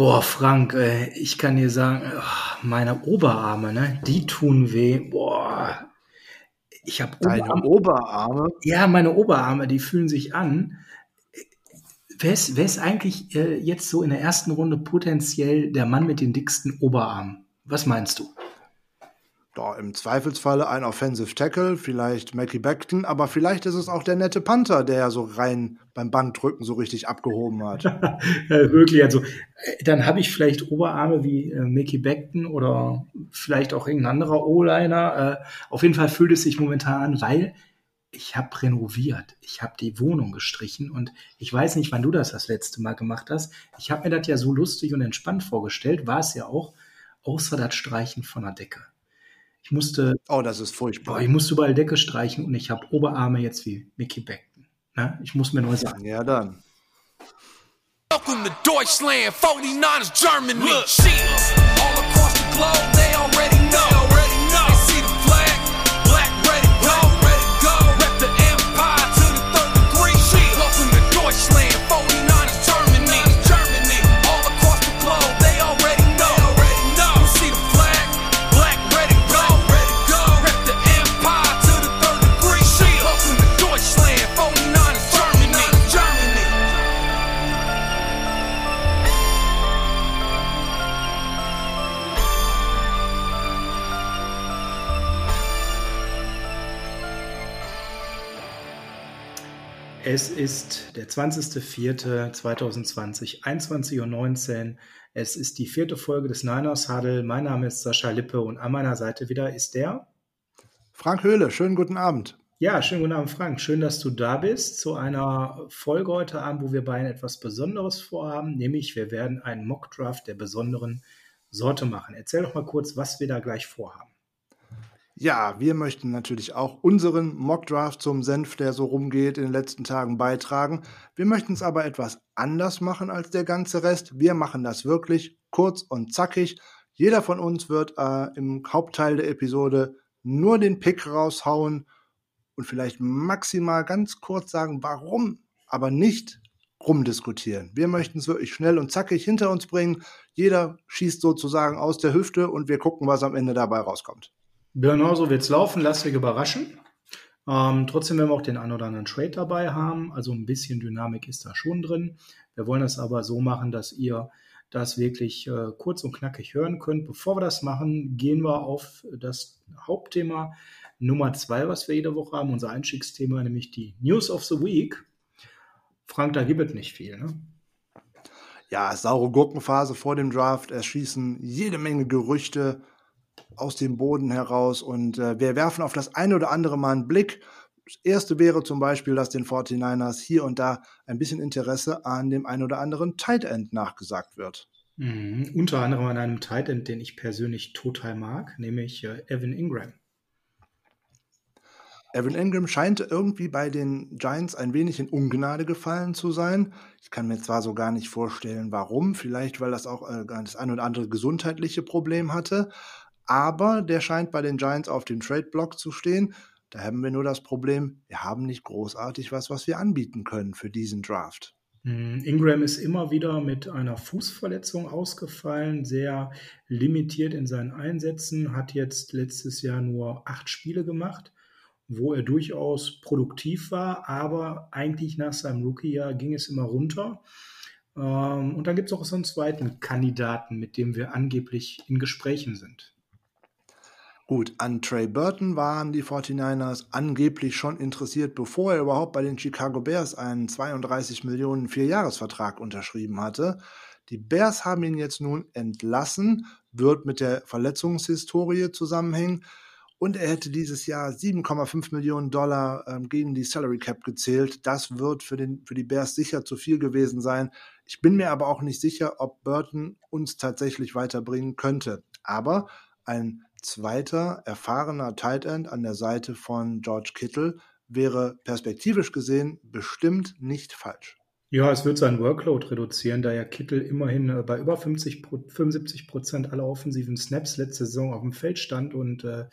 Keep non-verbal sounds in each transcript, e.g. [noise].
Boah, Frank, äh, ich kann dir sagen, oh, meine Oberarme, ne, die tun weh. Boah, ich habe Deine Oberarme? Ja, meine Oberarme, die fühlen sich an. Wer ist, wer ist eigentlich äh, jetzt so in der ersten Runde potenziell der Mann mit den dicksten Oberarmen? Was meinst du? Ja, Im Zweifelsfalle ein Offensive Tackle, vielleicht Mackie Beckton, aber vielleicht ist es auch der nette Panther, der so rein beim Bankdrücken so richtig abgehoben hat. ja, [laughs] wirklich, also äh, dann habe ich vielleicht Oberarme wie äh, Mickey Beckton oder vielleicht auch irgendein anderer O-Liner. Äh, auf jeden Fall fühlt es sich momentan an, weil ich habe renoviert, ich habe die Wohnung gestrichen und ich weiß nicht, wann du das das letzte Mal gemacht hast. Ich habe mir das ja so lustig und entspannt vorgestellt, war es ja auch, außer das Streichen von der Decke. Ich musste. Oh, das ist furchtbar. Boah, ich musste überall Decke streichen und ich habe Oberarme jetzt wie Mickey Beckton. Ne? Ich muss mir neu sagen. Ja, dann. Welcome to Deutschland, 49ers Germany. Look, all across the globe, they already Es ist der 20.04.2020, 21.19 Uhr. Es ist die vierte Folge des Niners Huddle. Mein Name ist Sascha Lippe und an meiner Seite wieder ist der Frank Höhle. Schönen guten Abend. Ja, schönen guten Abend, Frank. Schön, dass du da bist zu einer Folge heute Abend, wo wir beiden etwas Besonderes vorhaben, nämlich wir werden einen Mockdraft der besonderen Sorte machen. Erzähl doch mal kurz, was wir da gleich vorhaben. Ja, wir möchten natürlich auch unseren Mockdraft zum Senf, der so rumgeht, in den letzten Tagen beitragen. Wir möchten es aber etwas anders machen als der ganze Rest. Wir machen das wirklich kurz und zackig. Jeder von uns wird äh, im Hauptteil der Episode nur den Pick raushauen und vielleicht maximal ganz kurz sagen, warum, aber nicht rumdiskutieren. Wir möchten es wirklich schnell und zackig hinter uns bringen. Jeder schießt sozusagen aus der Hüfte und wir gucken, was am Ende dabei rauskommt. Genau so es laufen. Lasst euch überraschen. Ähm, trotzdem werden wir auch den einen oder anderen Trade dabei haben. Also ein bisschen Dynamik ist da schon drin. Wir wollen das aber so machen, dass ihr das wirklich äh, kurz und knackig hören könnt. Bevor wir das machen, gehen wir auf das Hauptthema Nummer zwei, was wir jede Woche haben, unser Einstiegsthema, nämlich die News of the Week. Frank, da gibt es nicht viel, ne? Ja, saure Gurkenphase vor dem Draft. Es schießen jede Menge Gerüchte aus dem Boden heraus und äh, wir werfen auf das eine oder andere Mal einen Blick. Das erste wäre zum Beispiel, dass den 49ers hier und da ein bisschen Interesse an dem ein oder anderen Tight End nachgesagt wird. Mhm. Unter anderem an einem Tight End, den ich persönlich total mag, nämlich äh, Evan Ingram. Evan Ingram scheint irgendwie bei den Giants ein wenig in Ungnade gefallen zu sein. Ich kann mir zwar so gar nicht vorstellen, warum. Vielleicht, weil das auch äh, das ein oder andere gesundheitliche Problem hatte aber der scheint bei den Giants auf dem Trade-Block zu stehen. Da haben wir nur das Problem, wir haben nicht großartig was, was wir anbieten können für diesen Draft. Hm, Ingram ist immer wieder mit einer Fußverletzung ausgefallen, sehr limitiert in seinen Einsätzen, hat jetzt letztes Jahr nur acht Spiele gemacht, wo er durchaus produktiv war, aber eigentlich nach seinem Rookie-Jahr ging es immer runter. Ähm, und dann gibt es auch so einen zweiten Kandidaten, mit dem wir angeblich in Gesprächen sind. Gut, an Trey Burton waren die 49ers angeblich schon interessiert, bevor er überhaupt bei den Chicago Bears einen 32 Millionen Vierjahresvertrag unterschrieben hatte. Die Bears haben ihn jetzt nun entlassen, wird mit der Verletzungshistorie zusammenhängen und er hätte dieses Jahr 7,5 Millionen Dollar ähm, gegen die Salary Cap gezählt. Das wird für, den, für die Bears sicher zu viel gewesen sein. Ich bin mir aber auch nicht sicher, ob Burton uns tatsächlich weiterbringen könnte. Aber ein zweiter erfahrener Tight End an der Seite von George Kittle wäre perspektivisch gesehen bestimmt nicht falsch. Ja, es wird seinen Workload reduzieren, da ja Kittel immerhin äh, bei über 50, 75 Prozent aller offensiven Snaps letzte Saison auf dem Feld stand und äh,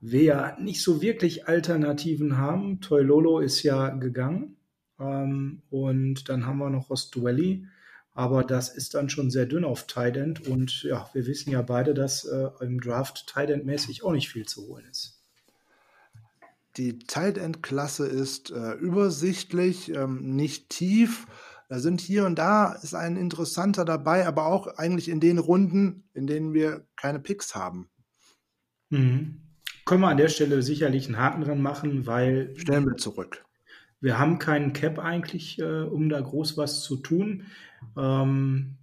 wir ja nicht so wirklich Alternativen haben. Toy Lolo ist ja gegangen ähm, und dann haben wir noch Rostuelli, Aber das ist dann schon sehr dünn auf Tight End. Und ja, wir wissen ja beide, dass äh, im Draft Tight End mäßig auch nicht viel zu holen ist. Die Tight End Klasse ist äh, übersichtlich, ähm, nicht tief. Da sind hier und da ist ein interessanter dabei, aber auch eigentlich in den Runden, in denen wir keine Picks haben. Mhm. Können wir an der Stelle sicherlich einen Haken dran machen, weil. Stellen wir zurück. Wir haben keinen Cap eigentlich, äh, um da groß was zu tun. Ähm,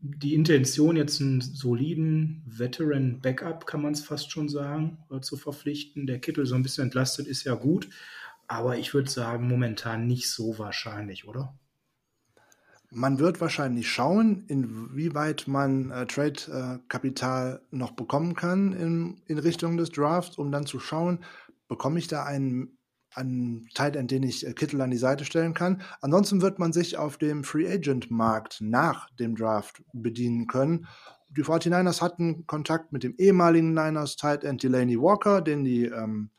die Intention, jetzt einen soliden Veteran-Backup, kann man es fast schon sagen, äh, zu verpflichten. Der Kittel so ein bisschen entlastet ist ja gut, aber ich würde sagen, momentan nicht so wahrscheinlich, oder? Man wird wahrscheinlich schauen, inwieweit man äh, Trade-Kapital äh, noch bekommen kann in, in Richtung des Drafts, um dann zu schauen, bekomme ich da einen an Tight End, den ich äh, Kittel an die Seite stellen kann. Ansonsten wird man sich auf dem Free Agent Markt nach dem Draft bedienen können. Die 49ers hatten Kontakt mit dem ehemaligen Niners Tight End Delaney Walker, den die ähm,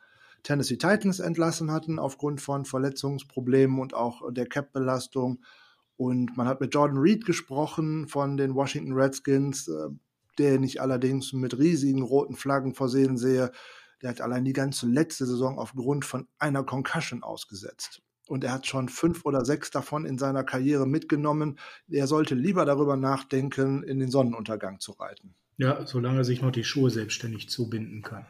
Tennessee Titans entlassen hatten aufgrund von Verletzungsproblemen und auch der Cap-Belastung. Und man hat mit Jordan Reed gesprochen von den Washington Redskins, äh, den ich allerdings mit riesigen roten Flaggen versehen sehe. Der hat allein die ganze letzte Saison aufgrund von einer Concussion ausgesetzt. Und er hat schon fünf oder sechs davon in seiner Karriere mitgenommen. Er sollte lieber darüber nachdenken, in den Sonnenuntergang zu reiten. Ja, solange er sich noch die Schuhe selbstständig zubinden kann.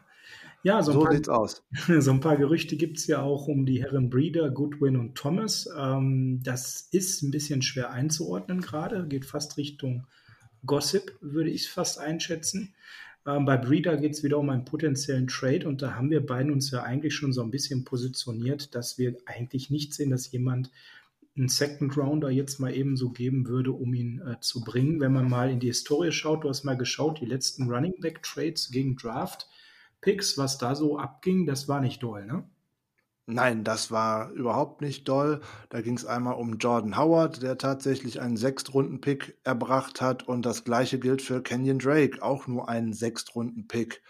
Ja, so, so paar, sieht's aus. [laughs] So ein paar Gerüchte gibt es ja auch um die Herren Breeder, Goodwin und Thomas. Ähm, das ist ein bisschen schwer einzuordnen gerade, geht fast Richtung Gossip, würde ich es fast einschätzen. Ähm, bei Breeder geht es wieder um einen potenziellen Trade und da haben wir beiden uns ja eigentlich schon so ein bisschen positioniert, dass wir eigentlich nicht sehen, dass jemand einen Second Rounder jetzt mal eben so geben würde, um ihn äh, zu bringen. Wenn man mal in die Historie schaut, du hast mal geschaut, die letzten Running Back Trades gegen Draft Picks, was da so abging, das war nicht doll, ne? Nein, das war überhaupt nicht doll. Da ging es einmal um Jordan Howard, der tatsächlich einen Sechstrunden-Pick erbracht hat. Und das gleiche gilt für Kenyon Drake, auch nur einen Sechstrunden-Pick.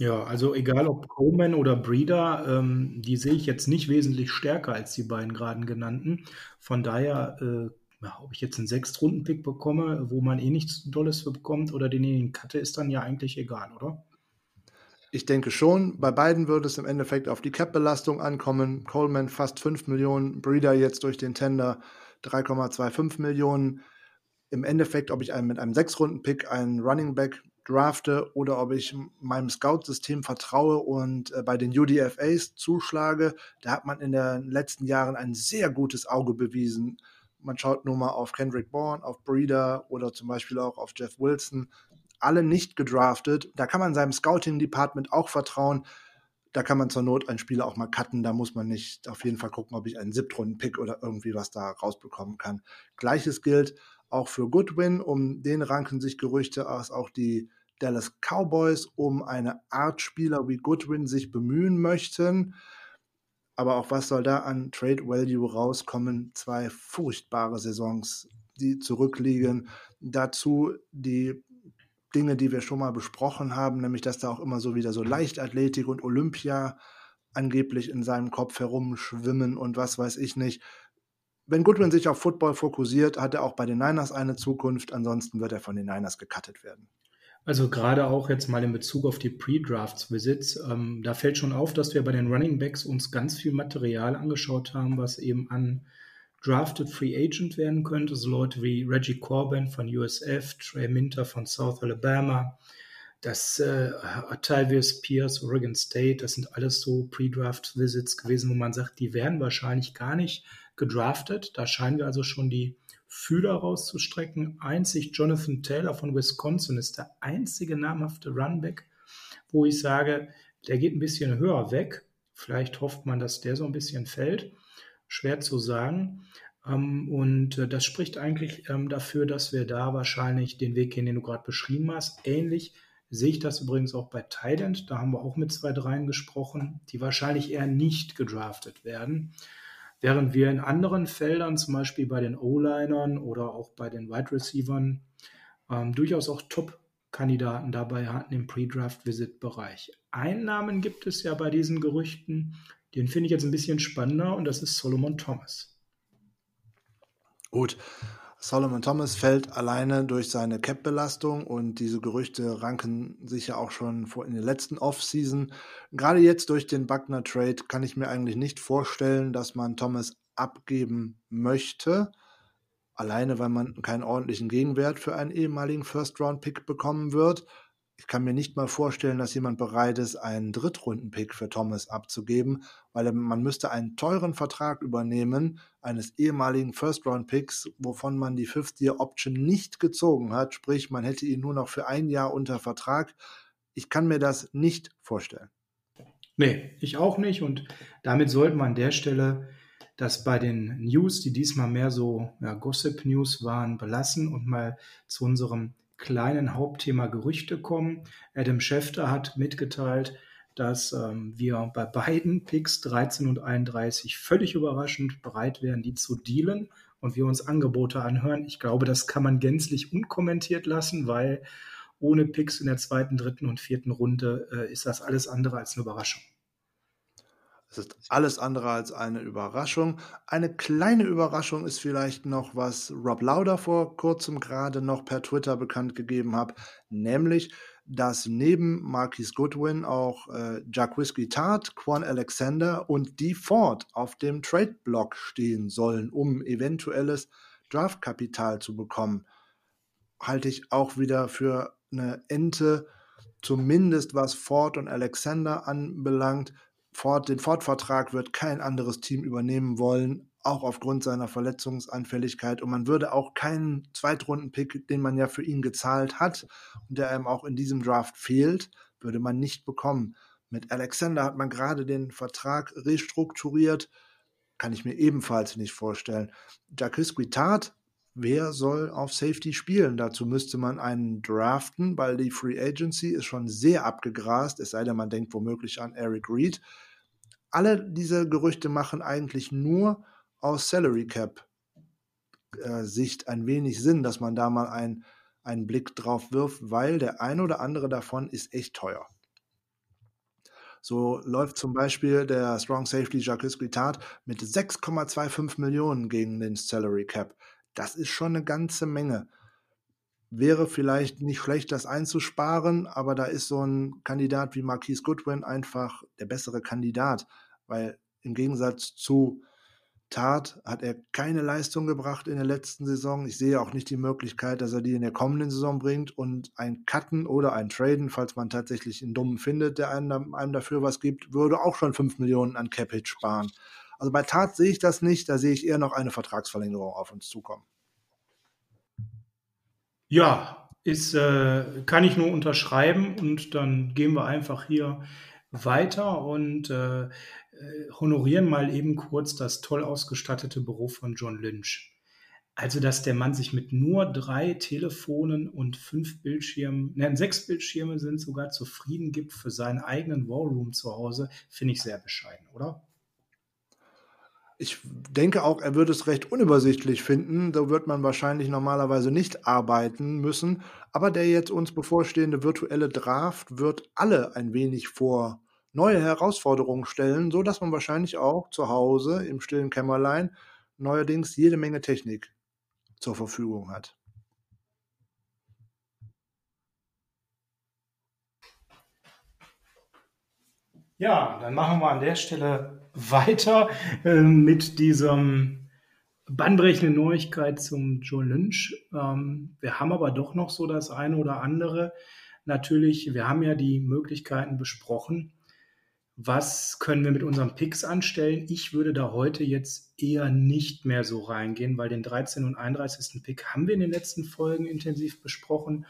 Ja, also egal ob Coleman oder Breeder, ähm, die sehe ich jetzt nicht wesentlich stärker als die beiden gerade genannten. Von daher, äh, ob ich jetzt einen Sechstrunden-Pick bekomme, wo man eh nichts Dolles für bekommt, oder den in cutte, ist dann ja eigentlich egal, oder? Ich denke schon, bei beiden würde es im Endeffekt auf die Cap-Belastung ankommen. Coleman fast 5 Millionen, Breeder jetzt durch den Tender 3,25 Millionen. Im Endeffekt, ob ich einen, mit einem Sechs-Runden-Pick einen Running Back drafte oder ob ich meinem Scout-System vertraue und äh, bei den UDFAs zuschlage, da hat man in den letzten Jahren ein sehr gutes Auge bewiesen. Man schaut nur mal auf Kendrick Bourne, auf Breeder oder zum Beispiel auch auf Jeff Wilson alle nicht gedraftet. Da kann man seinem Scouting-Department auch vertrauen. Da kann man zur Not einen Spieler auch mal cutten. Da muss man nicht auf jeden Fall gucken, ob ich einen Siebtrunden-Pick oder irgendwie was da rausbekommen kann. Gleiches gilt auch für Goodwin. Um den ranken sich Gerüchte aus auch die Dallas Cowboys um eine Art Spieler wie Goodwin sich bemühen möchten. Aber auch was soll da an Trade Value rauskommen? Zwei furchtbare Saisons, die zurückliegen. Dazu die Dinge, die wir schon mal besprochen haben, nämlich dass da auch immer so wieder so Leichtathletik und Olympia angeblich in seinem Kopf herumschwimmen und was weiß ich nicht. Wenn Goodwin sich auf Football fokussiert, hat er auch bei den Niners eine Zukunft. Ansonsten wird er von den Niners gecuttet werden. Also gerade auch jetzt mal in Bezug auf die Pre-Drafts-Visits, ähm, da fällt schon auf, dass wir bei den Running Backs uns ganz viel Material angeschaut haben, was eben an drafted Free Agent werden könnte, so Leute wie Reggie Corbin von USF, Trey Minter von South Alabama, das äh, Octavius Pierce, Oregon State, das sind alles so Pre-Draft-Visits gewesen, wo man sagt, die werden wahrscheinlich gar nicht gedraftet. Da scheinen wir also schon die Fühler rauszustrecken. Einzig Jonathan Taylor von Wisconsin ist der einzige namhafte Runback, wo ich sage, der geht ein bisschen höher weg. Vielleicht hofft man, dass der so ein bisschen fällt schwer zu sagen. Ähm, und äh, das spricht eigentlich ähm, dafür, dass wir da wahrscheinlich den Weg gehen, den du gerade beschrieben hast. Ähnlich sehe ich das übrigens auch bei Thailand. Da haben wir auch mit zwei Dreien gesprochen, die wahrscheinlich eher nicht gedraftet werden. Während wir in anderen Feldern, zum Beispiel bei den O-Linern oder auch bei den Wide Receivern, ähm, durchaus auch Top-Kandidaten dabei hatten im Pre-Draft-Visit-Bereich. Einnahmen gibt es ja bei diesen Gerüchten, den finde ich jetzt ein bisschen spannender und das ist Solomon Thomas. Gut. Solomon Thomas fällt alleine durch seine Cap-Belastung und diese Gerüchte ranken sich ja auch schon vor in der letzten Offseason. Gerade jetzt durch den Buckner-Trade kann ich mir eigentlich nicht vorstellen, dass man Thomas abgeben möchte. Alleine, weil man keinen ordentlichen Gegenwert für einen ehemaligen First-Round-Pick bekommen wird. Ich kann mir nicht mal vorstellen, dass jemand bereit ist, einen Drittrunden-Pick für Thomas abzugeben, weil man müsste einen teuren Vertrag übernehmen eines ehemaligen First-Round-Picks, wovon man die Fifth-Year-Option nicht gezogen hat. Sprich, man hätte ihn nur noch für ein Jahr unter Vertrag. Ich kann mir das nicht vorstellen. Nee, ich auch nicht. Und damit sollten wir an der Stelle das bei den News, die diesmal mehr so ja, Gossip-News waren, belassen und mal zu unserem kleinen Hauptthema Gerüchte kommen. Adam Schefter hat mitgeteilt, dass ähm, wir bei beiden Picks 13 und 31 völlig überraschend bereit wären, die zu dealen und wir uns Angebote anhören. Ich glaube, das kann man gänzlich unkommentiert lassen, weil ohne Picks in der zweiten, dritten und vierten Runde äh, ist das alles andere als eine Überraschung. Es ist alles andere als eine Überraschung. Eine kleine Überraschung ist vielleicht noch, was Rob Lauder vor kurzem gerade noch per Twitter bekannt gegeben hat, nämlich, dass neben Marquis Goodwin auch äh, Jack Whiskey Tart, Quan Alexander und Dee Ford auf dem Trade-Block stehen sollen, um eventuelles Draftkapital zu bekommen. Halte ich auch wieder für eine Ente, zumindest was Ford und Alexander anbelangt Ford, den Ford-Vertrag wird kein anderes Team übernehmen wollen, auch aufgrund seiner Verletzungsanfälligkeit. Und man würde auch keinen Zweitrunden-Pick, den man ja für ihn gezahlt hat und der einem auch in diesem Draft fehlt, würde man nicht bekommen. Mit Alexander hat man gerade den Vertrag restrukturiert. Kann ich mir ebenfalls nicht vorstellen. Jacques Guitart, wer soll auf Safety spielen? Dazu müsste man einen draften, weil die Free Agency ist schon sehr abgegrast, es sei denn, man denkt womöglich an Eric Reed. Alle diese Gerüchte machen eigentlich nur aus Salary Cap äh, Sicht ein wenig Sinn, dass man da mal ein, einen Blick drauf wirft, weil der ein oder andere davon ist echt teuer. So läuft zum Beispiel der Strong Safety Jacques Guitart mit 6,25 Millionen gegen den Salary Cap. Das ist schon eine ganze Menge. Wäre vielleicht nicht schlecht, das einzusparen, aber da ist so ein Kandidat wie Marquise Goodwin einfach der bessere Kandidat, weil im Gegensatz zu Tat hat er keine Leistung gebracht in der letzten Saison. Ich sehe auch nicht die Möglichkeit, dass er die in der kommenden Saison bringt und ein Cutten oder ein Traden, falls man tatsächlich einen Dummen findet, der einem, einem dafür was gibt, würde auch schon 5 Millionen an Cap-Hit sparen. Also bei Tat sehe ich das nicht, da sehe ich eher noch eine Vertragsverlängerung auf uns zukommen. Ja, ist, äh, kann ich nur unterschreiben und dann gehen wir einfach hier weiter und äh, äh honorieren mal eben kurz das toll ausgestattete Büro von John Lynch. Also, dass der Mann sich mit nur drei Telefonen und fünf Bildschirmen, nein, sechs Bildschirme sind sogar zufrieden gibt für seinen eigenen Wallroom zu Hause, finde ich sehr bescheiden, oder? Ich denke auch, er würde es recht unübersichtlich finden. Da wird man wahrscheinlich normalerweise nicht arbeiten müssen. Aber der jetzt uns bevorstehende virtuelle Draft wird alle ein wenig vor neue Herausforderungen stellen, so dass man wahrscheinlich auch zu Hause im stillen Kämmerlein neuerdings jede Menge Technik zur Verfügung hat. Ja, dann machen wir an der Stelle weiter äh, mit diesem bahnbrechenden Neuigkeit zum Joe Lynch. Ähm, wir haben aber doch noch so das eine oder andere. Natürlich, wir haben ja die Möglichkeiten besprochen. Was können wir mit unseren Picks anstellen? Ich würde da heute jetzt eher nicht mehr so reingehen, weil den 13. und 31. Pick haben wir in den letzten Folgen intensiv besprochen.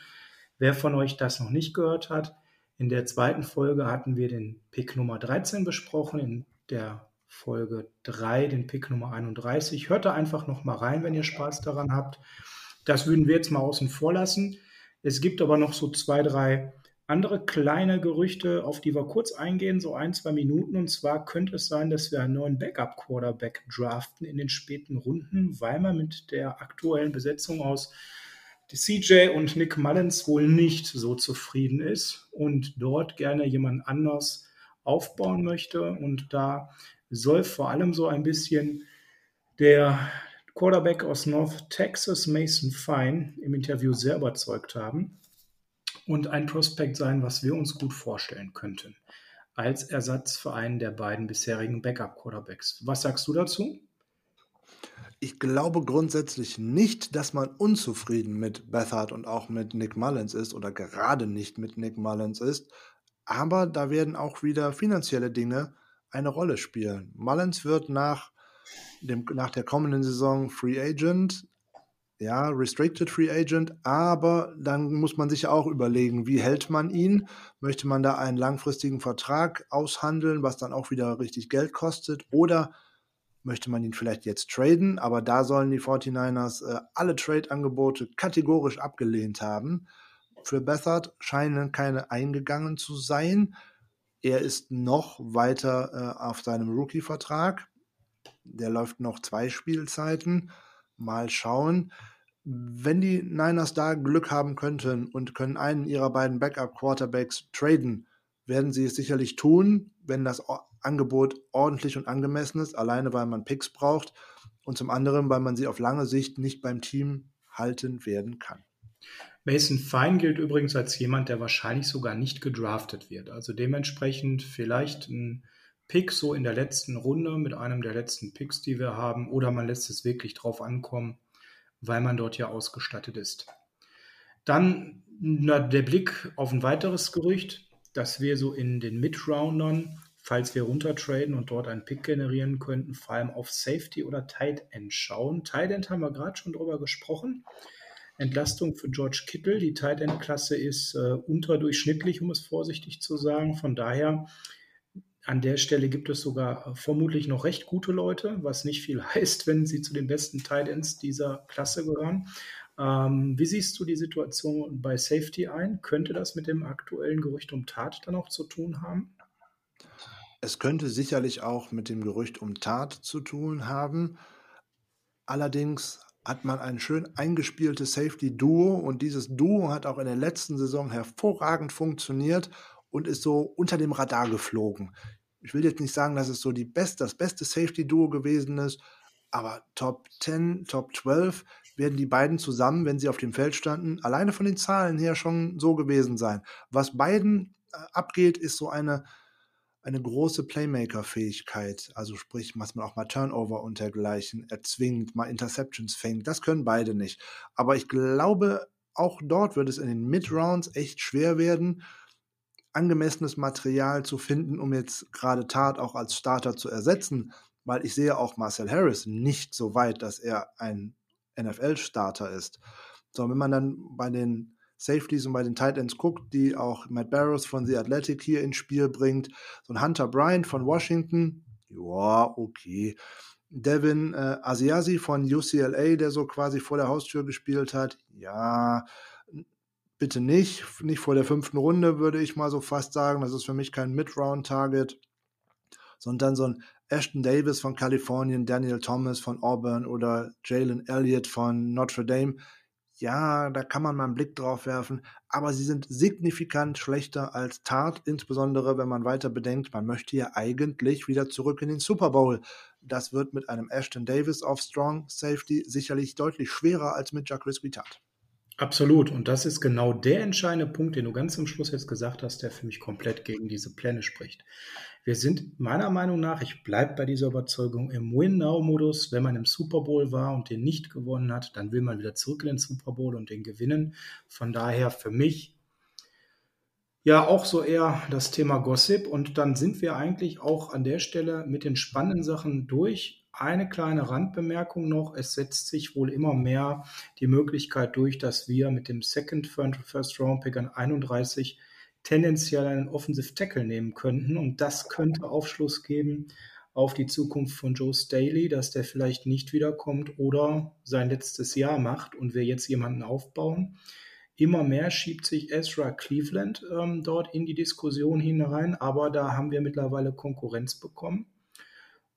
Wer von euch das noch nicht gehört hat, in der zweiten Folge hatten wir den Pick Nummer 13 besprochen. In der Folge 3, den Pick Nummer 31. Hört da einfach noch mal rein, wenn ihr Spaß daran habt. Das würden wir jetzt mal außen vor lassen. Es gibt aber noch so zwei, drei andere kleine Gerüchte, auf die wir kurz eingehen, so ein, zwei Minuten. Und zwar könnte es sein, dass wir einen neuen Backup-Quarterback draften in den späten Runden, weil man mit der aktuellen Besetzung aus CJ und Nick Mullins wohl nicht so zufrieden ist und dort gerne jemand anders aufbauen möchte. Und da soll vor allem so ein bisschen der Quarterback aus North Texas, Mason Fine, im Interview sehr überzeugt haben und ein Prospekt sein, was wir uns gut vorstellen könnten, als Ersatz für einen der beiden bisherigen Backup-Quarterbacks. Was sagst du dazu? Ich glaube grundsätzlich nicht, dass man unzufrieden mit Bethard und auch mit Nick Mullins ist oder gerade nicht mit Nick Mullins ist. Aber da werden auch wieder finanzielle Dinge eine Rolle spielen. Mullins wird nach, dem, nach der kommenden Saison Free Agent, ja, Restricted Free Agent, aber dann muss man sich auch überlegen, wie hält man ihn? Möchte man da einen langfristigen Vertrag aushandeln, was dann auch wieder richtig Geld kostet? Oder möchte man ihn vielleicht jetzt traden, aber da sollen die 49ers äh, alle Trade-Angebote kategorisch abgelehnt haben. Für Bethard scheinen keine eingegangen zu sein. Er ist noch weiter äh, auf seinem Rookie-Vertrag. Der läuft noch zwei Spielzeiten. Mal schauen. Wenn die Niners da Glück haben könnten und können einen ihrer beiden Backup-Quarterbacks traden, werden sie es sicherlich tun, wenn das Angebot ordentlich und angemessen ist, alleine weil man Picks braucht und zum anderen, weil man sie auf lange Sicht nicht beim Team halten werden kann. Mason Fine gilt übrigens als jemand, der wahrscheinlich sogar nicht gedraftet wird. Also dementsprechend vielleicht ein Pick so in der letzten Runde mit einem der letzten Picks, die wir haben, oder man lässt es wirklich drauf ankommen, weil man dort ja ausgestattet ist. Dann na, der Blick auf ein weiteres Gerücht, dass wir so in den Mid-Roundern falls wir runtertraden und dort einen Pick generieren könnten, vor allem auf Safety oder Tight End schauen. Tight End haben wir gerade schon drüber gesprochen. Entlastung für George Kittle. Die Tight End Klasse ist äh, unterdurchschnittlich, um es vorsichtig zu sagen. Von daher an der Stelle gibt es sogar äh, vermutlich noch recht gute Leute, was nicht viel [laughs] heißt, wenn sie zu den besten Tight Ends dieser Klasse gehören. Ähm, wie siehst du die Situation bei Safety ein? Könnte das mit dem aktuellen Gerücht um Tat dann auch zu tun haben? Es könnte sicherlich auch mit dem Gerücht um Tat zu tun haben. Allerdings hat man ein schön eingespieltes Safety-Duo und dieses Duo hat auch in der letzten Saison hervorragend funktioniert und ist so unter dem Radar geflogen. Ich will jetzt nicht sagen, dass es so die best, das beste Safety-Duo gewesen ist, aber Top 10, Top 12 werden die beiden zusammen, wenn sie auf dem Feld standen, alleine von den Zahlen her schon so gewesen sein. Was beiden äh, abgeht, ist so eine eine große Playmaker-Fähigkeit, also sprich, was man auch mal Turnover untergleichen erzwingt, mal Interceptions fängt. Das können beide nicht. Aber ich glaube, auch dort wird es in den Mid-Rounds echt schwer werden, angemessenes Material zu finden, um jetzt gerade Tat auch als Starter zu ersetzen, weil ich sehe auch Marcel Harris nicht so weit, dass er ein NFL-Starter ist. So, wenn man dann bei den Safeties und bei den Tight Ends guckt, die auch Matt Barrows von The Athletic hier ins Spiel bringt. So ein Hunter Bryant von Washington, ja, okay. Devin äh, Asiasi von UCLA, der so quasi vor der Haustür gespielt hat, ja, bitte nicht. Nicht vor der fünften Runde, würde ich mal so fast sagen. Das ist für mich kein Mid-Round-Target. Sondern so ein Ashton Davis von Kalifornien, Daniel Thomas von Auburn oder Jalen Elliott von Notre Dame ja, da kann man mal einen Blick drauf werfen, aber sie sind signifikant schlechter als Tart, insbesondere wenn man weiter bedenkt, man möchte ja eigentlich wieder zurück in den Super Bowl. Das wird mit einem Ashton Davis auf Strong Safety sicherlich deutlich schwerer als mit Jacques Guitart. Absolut. Und das ist genau der entscheidende Punkt, den du ganz zum Schluss jetzt gesagt hast, der für mich komplett gegen diese Pläne spricht. Wir sind meiner Meinung nach, ich bleibe bei dieser Überzeugung, im Win-Now-Modus. Wenn man im Super Bowl war und den nicht gewonnen hat, dann will man wieder zurück in den Super Bowl und den gewinnen. Von daher für mich ja auch so eher das Thema Gossip. Und dann sind wir eigentlich auch an der Stelle mit den spannenden Sachen durch. Eine kleine Randbemerkung noch. Es setzt sich wohl immer mehr die Möglichkeit durch, dass wir mit dem Second First Round Pick an 31 tendenziell einen Offensive Tackle nehmen könnten. Und das könnte Aufschluss geben auf die Zukunft von Joe Staley, dass der vielleicht nicht wiederkommt oder sein letztes Jahr macht und wir jetzt jemanden aufbauen. Immer mehr schiebt sich Ezra Cleveland ähm, dort in die Diskussion hinein, aber da haben wir mittlerweile Konkurrenz bekommen.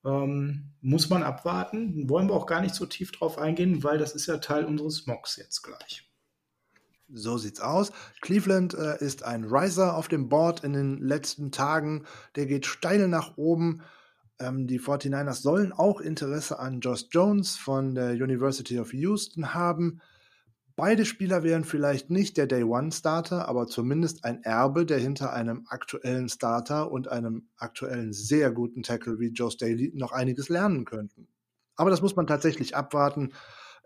Ähm, muss man abwarten. Wollen wir auch gar nicht so tief drauf eingehen, weil das ist ja Teil unseres Mocks jetzt gleich. So sieht's aus. Cleveland äh, ist ein Riser auf dem Board in den letzten Tagen. Der geht steil nach oben. Ähm, die 49ers sollen auch Interesse an Josh Jones von der University of Houston haben. Beide Spieler wären vielleicht nicht der Day One Starter, aber zumindest ein Erbe, der hinter einem aktuellen Starter und einem aktuellen sehr guten Tackle wie Joe Staley noch einiges lernen könnten. Aber das muss man tatsächlich abwarten.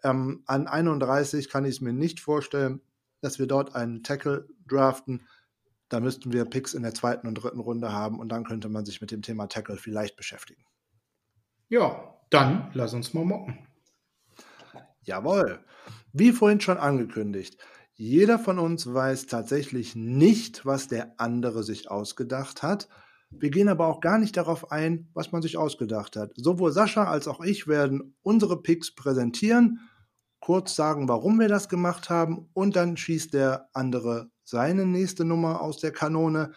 Ähm, an 31 kann ich es mir nicht vorstellen, dass wir dort einen Tackle draften. Da müssten wir Picks in der zweiten und dritten Runde haben und dann könnte man sich mit dem Thema Tackle vielleicht beschäftigen. Ja, dann lass uns mal mocken. Jawohl. Wie vorhin schon angekündigt, jeder von uns weiß tatsächlich nicht, was der andere sich ausgedacht hat. Wir gehen aber auch gar nicht darauf ein, was man sich ausgedacht hat. Sowohl Sascha als auch ich werden unsere Picks präsentieren, kurz sagen, warum wir das gemacht haben und dann schießt der andere seine nächste Nummer aus der Kanone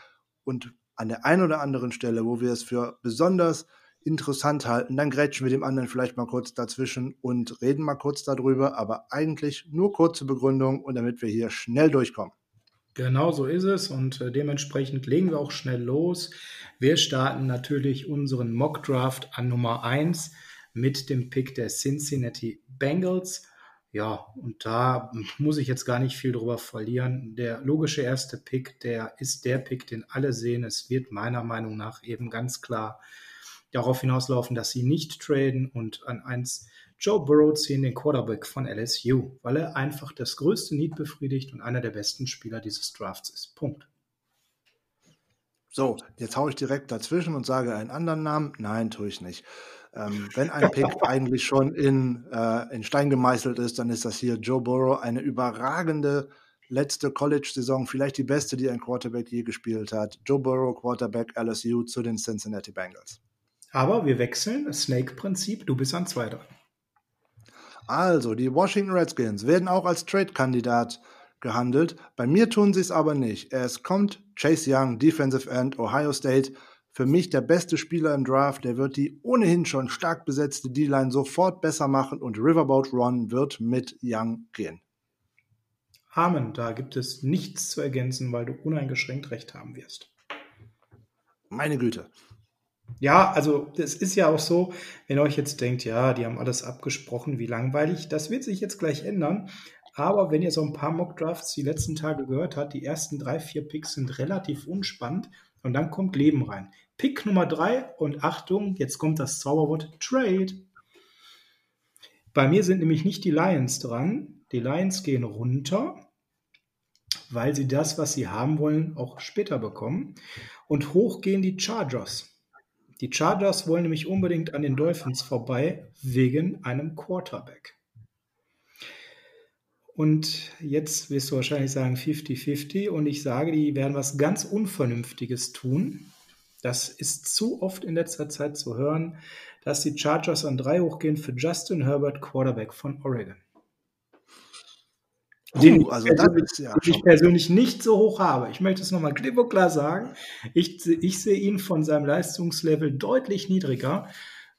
und an der einen oder anderen Stelle, wo wir es für besonders interessant halten, dann grätschen wir dem anderen vielleicht mal kurz dazwischen und reden mal kurz darüber, aber eigentlich nur kurze Begründung und damit wir hier schnell durchkommen. Genau so ist es und äh, dementsprechend legen wir auch schnell los. Wir starten natürlich unseren Mock Draft an Nummer 1 mit dem Pick der Cincinnati Bengals. Ja, und da muss ich jetzt gar nicht viel drüber verlieren. Der logische erste Pick, der ist der Pick, den alle sehen. Es wird meiner Meinung nach eben ganz klar darauf hinauslaufen, dass sie nicht traden und an eins Joe Burrow ziehen, den Quarterback von LSU, weil er einfach das größte Need befriedigt und einer der besten Spieler dieses Drafts ist. Punkt. So, jetzt haue ich direkt dazwischen und sage einen anderen Namen. Nein, tue ich nicht. Ähm, wenn ein Pick [laughs] eigentlich schon in, äh, in Stein gemeißelt ist, dann ist das hier Joe Burrow, eine überragende letzte College-Saison, vielleicht die beste, die ein Quarterback je gespielt hat. Joe Burrow, Quarterback LSU zu den Cincinnati Bengals. Aber wir wechseln, Snake-Prinzip, du bist an zwei dran. Also, die Washington Redskins werden auch als Trade-Kandidat gehandelt. Bei mir tun sie es aber nicht. Es kommt Chase Young, Defensive End, Ohio State. Für mich der beste Spieler im Draft. Der wird die ohnehin schon stark besetzte D-Line sofort besser machen und Riverboat Ron wird mit Young gehen. Amen, da gibt es nichts zu ergänzen, weil du uneingeschränkt recht haben wirst. Meine Güte. Ja, also es ist ja auch so, wenn ihr euch jetzt denkt, ja, die haben alles abgesprochen, wie langweilig, das wird sich jetzt gleich ändern. Aber wenn ihr so ein paar Mock-Drafts die letzten Tage gehört habt, die ersten drei, vier Picks sind relativ unspannend und dann kommt Leben rein. Pick Nummer drei und Achtung, jetzt kommt das Zauberwort Trade. Bei mir sind nämlich nicht die Lions dran. Die Lions gehen runter, weil sie das, was sie haben wollen, auch später bekommen. Und hoch gehen die Chargers. Die Chargers wollen nämlich unbedingt an den Dolphins vorbei wegen einem Quarterback. Und jetzt wirst du wahrscheinlich sagen 50-50 und ich sage, die werden was ganz Unvernünftiges tun. Das ist zu oft in letzter Zeit zu hören, dass die Chargers an drei hochgehen für Justin Herbert, Quarterback von Oregon. Den, uh, also ich, ja den ich persönlich nicht so hoch habe. Ich möchte es nochmal klipp und klar sagen. Ich, ich sehe ihn von seinem Leistungslevel deutlich niedriger.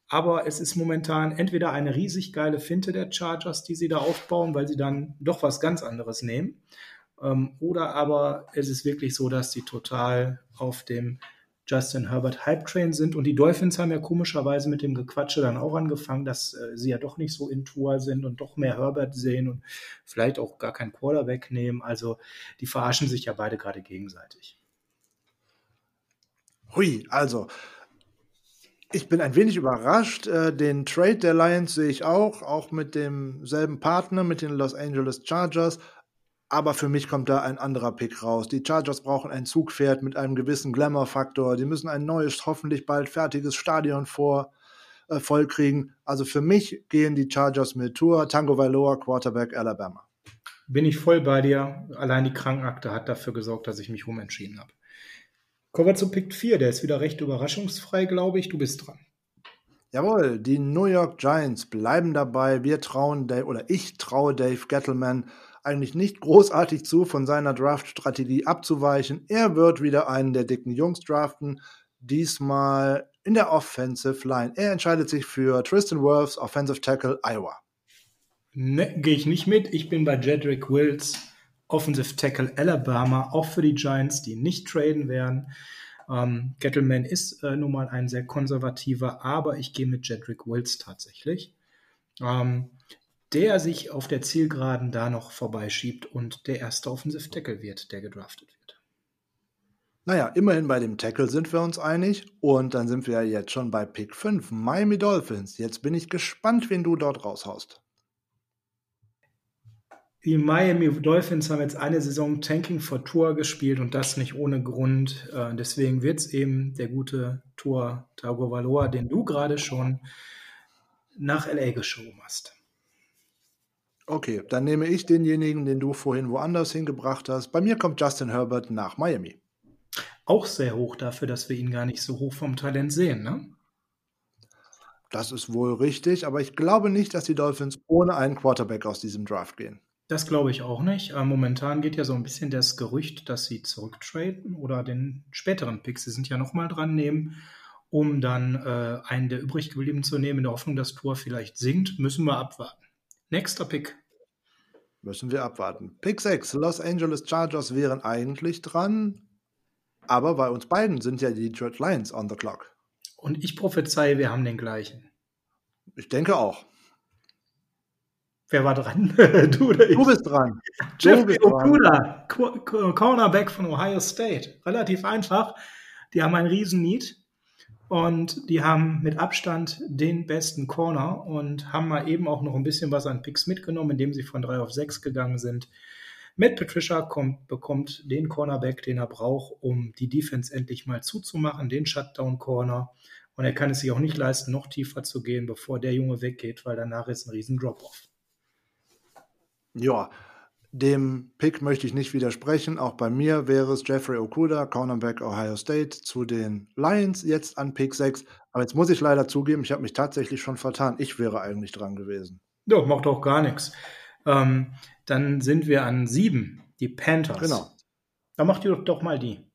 Aber es ist momentan entweder eine riesig geile Finte der Chargers, die sie da aufbauen, weil sie dann doch was ganz anderes nehmen. Ähm, oder aber es ist wirklich so, dass sie total auf dem Justin Herbert Hype Train sind. Und die Dolphins haben ja komischerweise mit dem Gequatsche dann auch angefangen, dass äh, sie ja doch nicht so in Tour sind und doch mehr Herbert sehen und vielleicht auch gar keinen Quarterback nehmen. Also die verarschen sich ja beide gerade gegenseitig. Hui, also ich bin ein wenig überrascht. Äh, den Trade der Lions sehe ich auch, auch mit demselben Partner, mit den Los Angeles Chargers. Aber für mich kommt da ein anderer Pick raus. Die Chargers brauchen ein Zugpferd mit einem gewissen Glamour-Faktor. Die müssen ein neues, hoffentlich bald fertiges Stadion vor, äh, vollkriegen. Also für mich gehen die Chargers mit Tour, Tango Valoa, Quarterback Alabama. Bin ich voll bei dir. Allein die Krankenakte hat dafür gesorgt, dass ich mich umentschieden habe. Kommen wir zu Pick 4. Der ist wieder recht überraschungsfrei, glaube ich. Du bist dran. Jawohl, die New York Giants bleiben dabei. Wir trauen Dave, oder ich traue Dave Gettleman eigentlich nicht großartig zu, von seiner Draft-Strategie abzuweichen. Er wird wieder einen der dicken Jungs draften, diesmal in der Offensive Line. Er entscheidet sich für Tristan Wirfs, Offensive Tackle, Iowa. Ne, gehe ich nicht mit. Ich bin bei Jedrick Wills, Offensive Tackle Alabama, auch für die Giants, die nicht traden werden. Ähm, Gettleman ist äh, nun mal ein sehr konservativer, aber ich gehe mit Jedrick Wills tatsächlich. Ähm, der sich auf der Zielgeraden da noch vorbeischiebt und der erste Offensive Tackle wird, der gedraftet wird. Naja, immerhin bei dem Tackle sind wir uns einig und dann sind wir ja jetzt schon bei Pick 5, Miami Dolphins. Jetzt bin ich gespannt, wen du dort raushaust. Die Miami Dolphins haben jetzt eine Saison Tanking for Tour gespielt und das nicht ohne Grund. Äh, deswegen wird es eben der gute Tour Tagovailoa, den du gerade schon nach LA geschoben hast. Okay, dann nehme ich denjenigen, den du vorhin woanders hingebracht hast. Bei mir kommt Justin Herbert nach Miami. Auch sehr hoch dafür, dass wir ihn gar nicht so hoch vom Talent sehen, ne? Das ist wohl richtig, aber ich glaube nicht, dass die Dolphins ohne einen Quarterback aus diesem Draft gehen. Das glaube ich auch nicht. Momentan geht ja so ein bisschen das Gerücht, dass sie zurücktraden oder den späteren Pick, sie sind ja nochmal dran nehmen, um dann äh, einen der übrig geblieben zu nehmen, in der Hoffnung, dass Tor vielleicht sinkt. Müssen wir abwarten. Nächster Pick. Müssen wir abwarten. Pick 6, Los Angeles Chargers wären eigentlich dran, aber bei uns beiden sind ja die Detroit Lions on the clock. Und ich prophezeie, wir haben den gleichen. Ich denke auch. Wer war dran? [laughs] du oder ich? Du bist dran. Jeffrey Okuda, Cornerback von Ohio State. Relativ einfach. Die haben einen riesen Need und die haben mit Abstand den besten Corner und haben mal eben auch noch ein bisschen was an Picks mitgenommen, indem sie von drei auf sechs gegangen sind. Matt Patricia kommt, bekommt den Cornerback, den er braucht, um die Defense endlich mal zuzumachen, den Shutdown-Corner. Und er kann es sich auch nicht leisten, noch tiefer zu gehen, bevor der Junge weggeht, weil danach ist ein riesen Drop-Off. Ja, dem Pick möchte ich nicht widersprechen. Auch bei mir wäre es Jeffrey Okuda, Cornerback Ohio State, zu den Lions jetzt an Pick 6. Aber jetzt muss ich leider zugeben, ich habe mich tatsächlich schon vertan. Ich wäre eigentlich dran gewesen. Ja, macht auch gar nichts. Ähm, dann sind wir an 7, die Panthers. Genau. Dann macht ihr doch, doch mal die.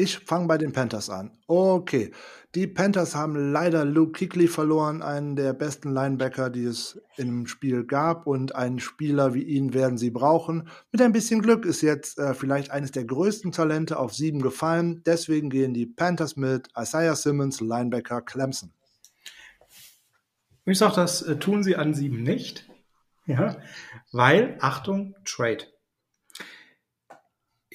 Ich fange bei den Panthers an. Okay. Die Panthers haben leider Luke Kuechly verloren, einen der besten Linebacker, die es im Spiel gab. Und einen Spieler wie ihn werden sie brauchen. Mit ein bisschen Glück ist jetzt äh, vielleicht eines der größten Talente auf sieben gefallen. Deswegen gehen die Panthers mit Isaiah Simmons, Linebacker Clemson. Ich sage, das äh, tun sie an sieben nicht. Ja, weil, Achtung, Trade.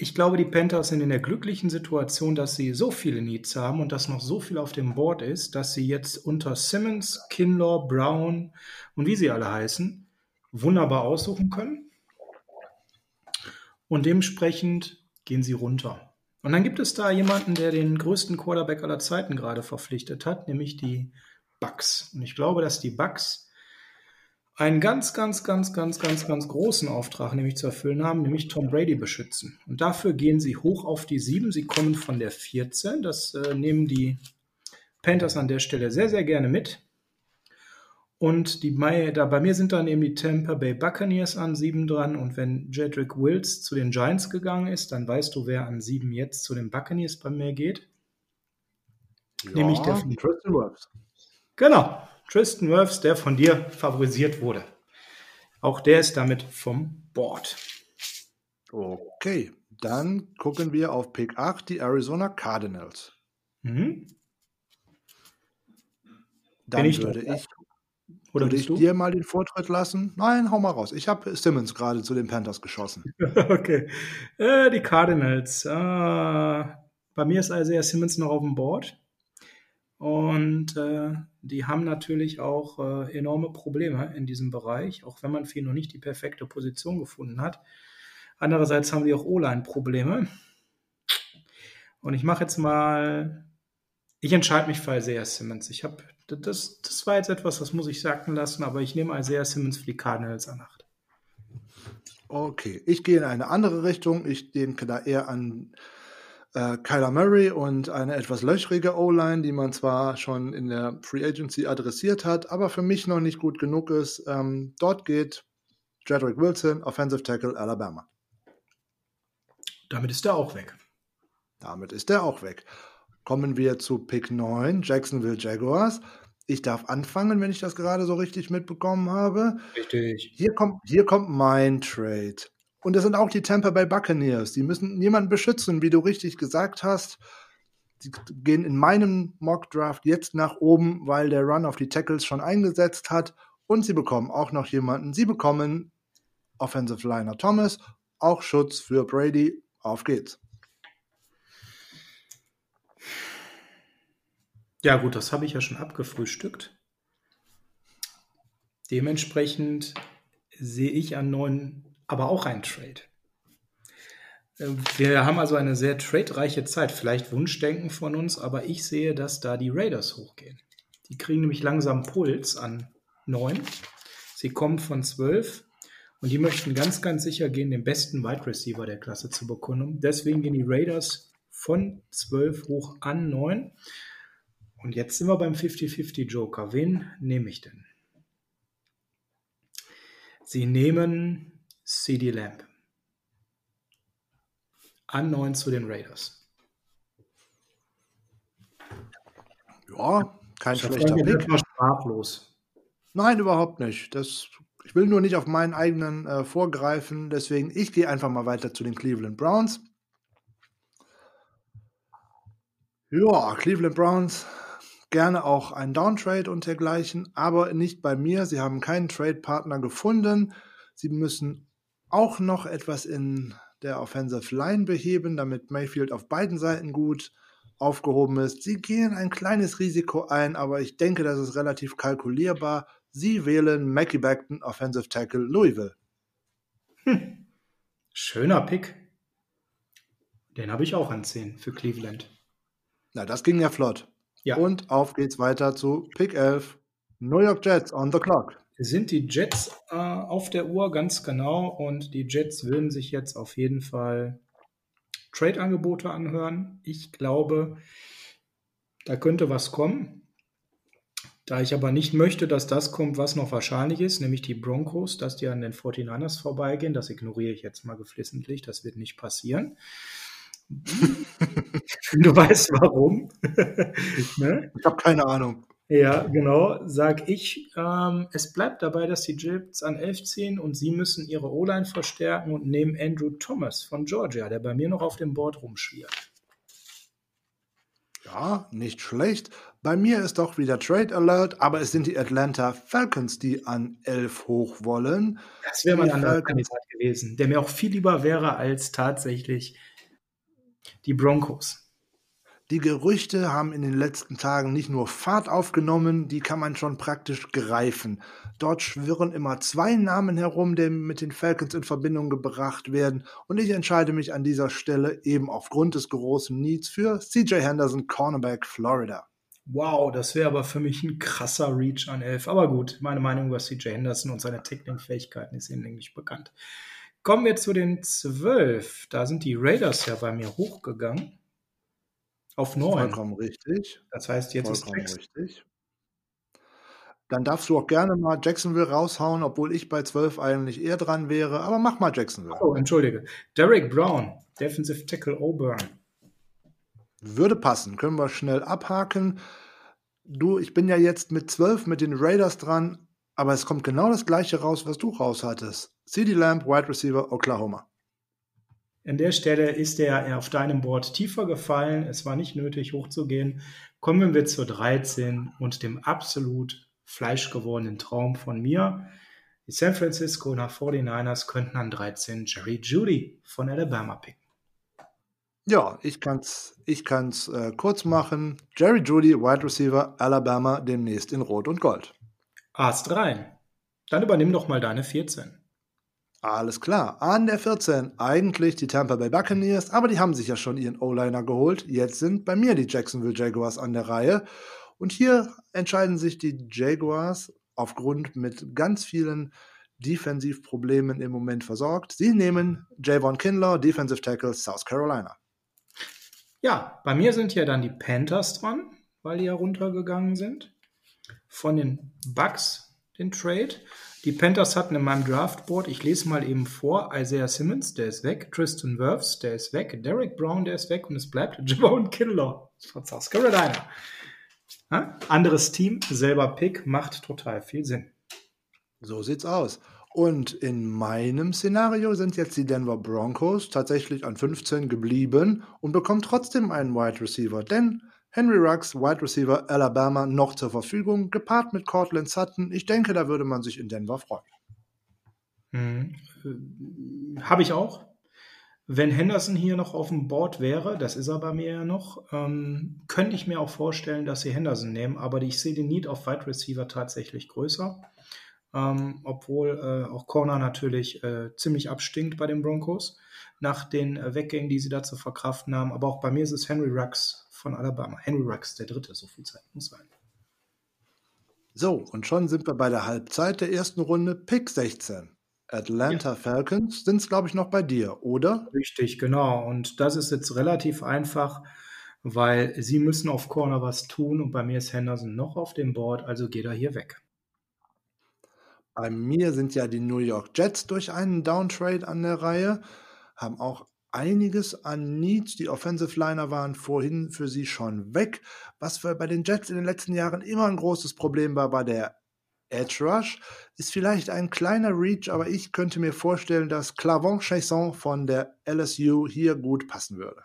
Ich glaube, die Panthers sind in der glücklichen Situation, dass sie so viele Needs haben und dass noch so viel auf dem Board ist, dass sie jetzt unter Simmons, Kinlaw, Brown und wie sie alle heißen, wunderbar aussuchen können. Und dementsprechend gehen sie runter. Und dann gibt es da jemanden, der den größten Quarterback aller Zeiten gerade verpflichtet hat, nämlich die Bucks. Und ich glaube, dass die Bucks einen ganz, ganz, ganz, ganz, ganz, ganz großen Auftrag nämlich zu erfüllen haben, nämlich Tom Brady beschützen. Und dafür gehen sie hoch auf die 7. Sie kommen von der 14. Das äh, nehmen die Panthers an der Stelle sehr, sehr gerne mit. Und die, da bei mir sind dann eben die Tampa Bay Buccaneers an 7 dran. Und wenn Jedrick Wills zu den Giants gegangen ist, dann weißt du, wer an 7 jetzt zu den Buccaneers bei mir geht. Ja, Nämlich der Tristan Wirfs. Genau, Tristan Wirfs, der von dir favorisiert wurde. Auch der ist damit vom Board. Okay, dann gucken wir auf Pick 8, die Arizona Cardinals. Mhm. Dann ich würde ich, Oder würde ich dir mal den Vortritt lassen. Nein, hau mal raus. Ich habe Simmons gerade zu den Panthers geschossen. [laughs] okay. Äh, die Cardinals. Äh, bei mir ist also Simmons noch auf dem Board. Und äh, die haben natürlich auch äh, enorme Probleme in diesem Bereich, auch wenn man für ihn noch nicht die perfekte Position gefunden hat. Andererseits haben die auch O-Line-Probleme. Und ich mache jetzt mal, ich entscheide mich für Isaiah Simmons. Ich habe, das, das war jetzt etwas, das muss ich sagen lassen, aber ich nehme Isaiah Simmons für die Cardinals an Nacht. Okay, ich gehe in eine andere Richtung. Ich denke da eher an äh, Kyler Murray und eine etwas löchrige O-Line, die man zwar schon in der Free Agency adressiert hat, aber für mich noch nicht gut genug ist. Ähm, dort geht Jedrick Wilson, Offensive Tackle Alabama. Damit ist er auch weg. Damit ist er auch weg. Kommen wir zu Pick 9, Jacksonville Jaguars. Ich darf anfangen, wenn ich das gerade so richtig mitbekommen habe. Richtig. Hier kommt, hier kommt mein Trade. Und das sind auch die Tampa Bay Buccaneers. Die müssen jemanden beschützen, wie du richtig gesagt hast. die gehen in meinem Mock Draft jetzt nach oben, weil der Run auf die Tackles schon eingesetzt hat. Und sie bekommen auch noch jemanden. Sie bekommen Offensive Liner Thomas, auch Schutz für Brady. Auf geht's. Ja, gut, das habe ich ja schon abgefrühstückt. Dementsprechend sehe ich an neuen aber auch einen Trade. Wir haben also eine sehr tradereiche Zeit. Vielleicht Wunschdenken von uns, aber ich sehe, dass da die Raiders hochgehen. Die kriegen nämlich langsam Puls an 9. Sie kommen von 12 und die möchten ganz, ganz sicher gehen, den besten Wide Receiver der Klasse zu bekommen. Deswegen gehen die Raiders von 12 hoch an 9. Und jetzt sind wir beim 50-50 Joker. Wen nehme ich denn? Sie nehmen CD Lamb. An 9 zu den Raiders. Ja, kein schlechter Pick. sprachlos. Nein, überhaupt nicht. Das, ich will nur nicht auf meinen eigenen äh, vorgreifen. Deswegen, ich gehe einfach mal weiter zu den Cleveland Browns. Ja, Cleveland Browns gerne auch ein Downtrade und dergleichen, aber nicht bei mir. Sie haben keinen Trade-Partner gefunden. Sie müssen auch noch etwas in der Offensive Line beheben, damit Mayfield auf beiden Seiten gut aufgehoben ist. Sie gehen ein kleines Risiko ein, aber ich denke, das ist relativ kalkulierbar. Sie wählen Mackie Beckton, Offensive Tackle Louisville. Hm. Schöner Pick. Den habe ich auch an 10 für Cleveland. Na, das ging ja flott. Ja. Und auf geht's weiter zu Pick 11. New York Jets on the clock. Sind die Jets äh, auf der Uhr, ganz genau. Und die Jets würden sich jetzt auf jeden Fall Trade-Angebote anhören. Ich glaube, da könnte was kommen. Da ich aber nicht möchte, dass das kommt, was noch wahrscheinlich ist, nämlich die Broncos, dass die an den 49ers vorbeigehen, das ignoriere ich jetzt mal geflissentlich, das wird nicht passieren [laughs] du weißt warum. [laughs] ne? Ich habe keine Ahnung. Ja, genau, sag ich. Ähm, es bleibt dabei, dass die Jets an 11 ziehen und sie müssen ihre O-Line verstärken und nehmen Andrew Thomas von Georgia, der bei mir noch auf dem Board rumschwirrt. Ja, nicht schlecht. Bei mir ist doch wieder Trade Alert, aber es sind die Atlanta Falcons, die an 11 hoch wollen. Das wäre mein anderer Kandidat gewesen, der mir auch viel lieber wäre als tatsächlich die Broncos. Die Gerüchte haben in den letzten Tagen nicht nur Fahrt aufgenommen, die kann man schon praktisch greifen. Dort schwirren immer zwei Namen herum, die mit den Falcons in Verbindung gebracht werden. Und ich entscheide mich an dieser Stelle eben aufgrund des großen Needs für CJ Henderson, Cornerback Florida. Wow, das wäre aber für mich ein krasser Reach an 11. Aber gut, meine Meinung über CJ Henderson und seine Technikfähigkeiten ist hinlänglich bekannt. Kommen wir zu den zwölf. Da sind die Raiders ja bei mir hochgegangen. Auf neun. Vollkommen richtig. Das heißt, jetzt Vollkommen ist Jackson. richtig. Dann darfst du auch gerne mal Jacksonville raushauen, obwohl ich bei zwölf eigentlich eher dran wäre. Aber mach mal Jacksonville. Oh, entschuldige. Derek Brown, Defensive Tackle Auburn. Würde passen. Können wir schnell abhaken. Du, ich bin ja jetzt mit zwölf mit den Raiders dran. Aber es kommt genau das gleiche raus, was du raus hattest. CD Lamb, Wide Receiver, Oklahoma. An der Stelle ist er auf deinem Board tiefer gefallen. Es war nicht nötig, hochzugehen. Kommen wir zur 13 und dem absolut fleischgewordenen Traum von mir. Die San Francisco nach 49ers könnten an 13 Jerry Judy von Alabama picken. Ja, ich kann's, ich kann's äh, kurz machen. Jerry Judy, Wide Receiver, Alabama, demnächst in Rot und Gold. Ast rein. Dann übernimm doch mal deine 14. Alles klar. An der 14 eigentlich die Tampa Bay Buccaneers, aber die haben sich ja schon ihren O-Liner geholt. Jetzt sind bei mir die Jacksonville Jaguars an der Reihe. Und hier entscheiden sich die Jaguars aufgrund mit ganz vielen Defensivproblemen im Moment versorgt. Sie nehmen Javon Kinlaw, Defensive Tackle South Carolina. Ja, bei mir sind ja dann die Panthers dran, weil die ja runtergegangen sind von den Bucks den Trade. Die Panthers hatten in meinem Draftboard, ich lese mal eben vor, Isaiah Simmons, der ist weg, Tristan Wirfs, der ist weg, Derek Brown, der ist weg und es bleibt [laughs] Javon Kinlaw von South Carolina. Ja? Anderes Team, selber Pick, macht total viel Sinn. So sieht's aus. Und in meinem Szenario sind jetzt die Denver Broncos tatsächlich an 15 geblieben und bekommen trotzdem einen Wide Receiver, denn Henry Ruggs, Wide Receiver Alabama, noch zur Verfügung, gepaart mit Cortland Sutton. Ich denke, da würde man sich in Denver freuen. Mhm. Äh, Habe ich auch. Wenn Henderson hier noch auf dem Board wäre, das ist er bei mir ja noch, ähm, könnte ich mir auch vorstellen, dass sie Henderson nehmen, aber ich sehe den Need auf Wide Receiver tatsächlich größer. Ähm, obwohl äh, auch Corner natürlich äh, ziemlich abstinkt bei den Broncos nach den äh, Weggängen, die sie da zu verkraften haben. Aber auch bei mir ist es Henry Rux von Alabama. Henry Rux, der dritte, so viel Zeit muss sein. So, und schon sind wir bei der Halbzeit der ersten Runde, Pick 16. Atlanta ja. Falcons sind es, glaube ich, noch bei dir, oder? Richtig, genau. Und das ist jetzt relativ einfach, weil sie müssen auf Corner was tun und bei mir ist Henderson noch auf dem Board, also geht er hier weg. Bei mir sind ja die New York Jets durch einen Downtrade an der Reihe, haben auch einiges an Needs. Die Offensive Liner waren vorhin für sie schon weg. Was für bei den Jets in den letzten Jahren immer ein großes Problem war, war der Edge Rush. Ist vielleicht ein kleiner Reach, aber ich könnte mir vorstellen, dass Clavon Chasson von der LSU hier gut passen würde.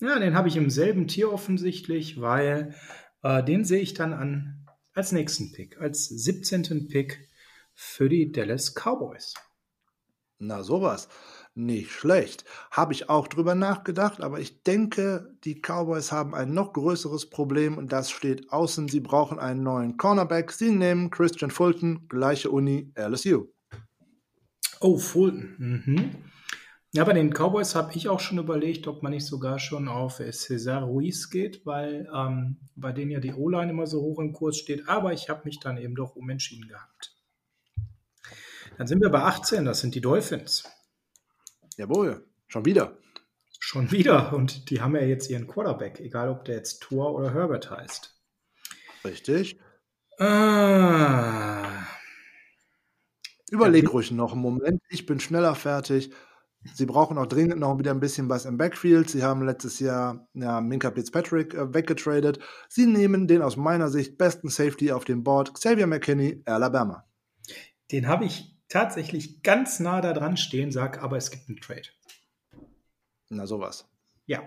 Ja, den habe ich im selben Tier offensichtlich, weil äh, den sehe ich dann an als nächsten Pick, als 17. Pick für die Dallas Cowboys. Na sowas. Nicht schlecht. Habe ich auch drüber nachgedacht, aber ich denke, die Cowboys haben ein noch größeres Problem und das steht außen. Sie brauchen einen neuen Cornerback. Sie nehmen Christian Fulton, gleiche Uni, LSU. Oh, Fulton. Mhm. Ja, bei den Cowboys habe ich auch schon überlegt, ob man nicht sogar schon auf Cesar Ruiz geht, weil ähm, bei denen ja die O-Line immer so hoch im Kurs steht. Aber ich habe mich dann eben doch umentschieden gehabt. Dann sind wir bei 18, das sind die Dolphins. Jawohl, schon wieder. Schon wieder. Und die haben ja jetzt ihren Quarterback, egal ob der jetzt Thor oder Herbert heißt. Richtig. Ah. Überleg ruhig noch einen Moment. Ich bin schneller fertig. Sie brauchen auch dringend noch wieder ein bisschen was im Backfield. Sie haben letztes Jahr ja, Minka Fitzpatrick äh, weggetradet. Sie nehmen den aus meiner Sicht besten Safety auf dem Board, Xavier McKinney, Alabama. Den habe ich tatsächlich ganz nah da dran stehen, sag, aber es gibt einen Trade. Na, sowas. Ja.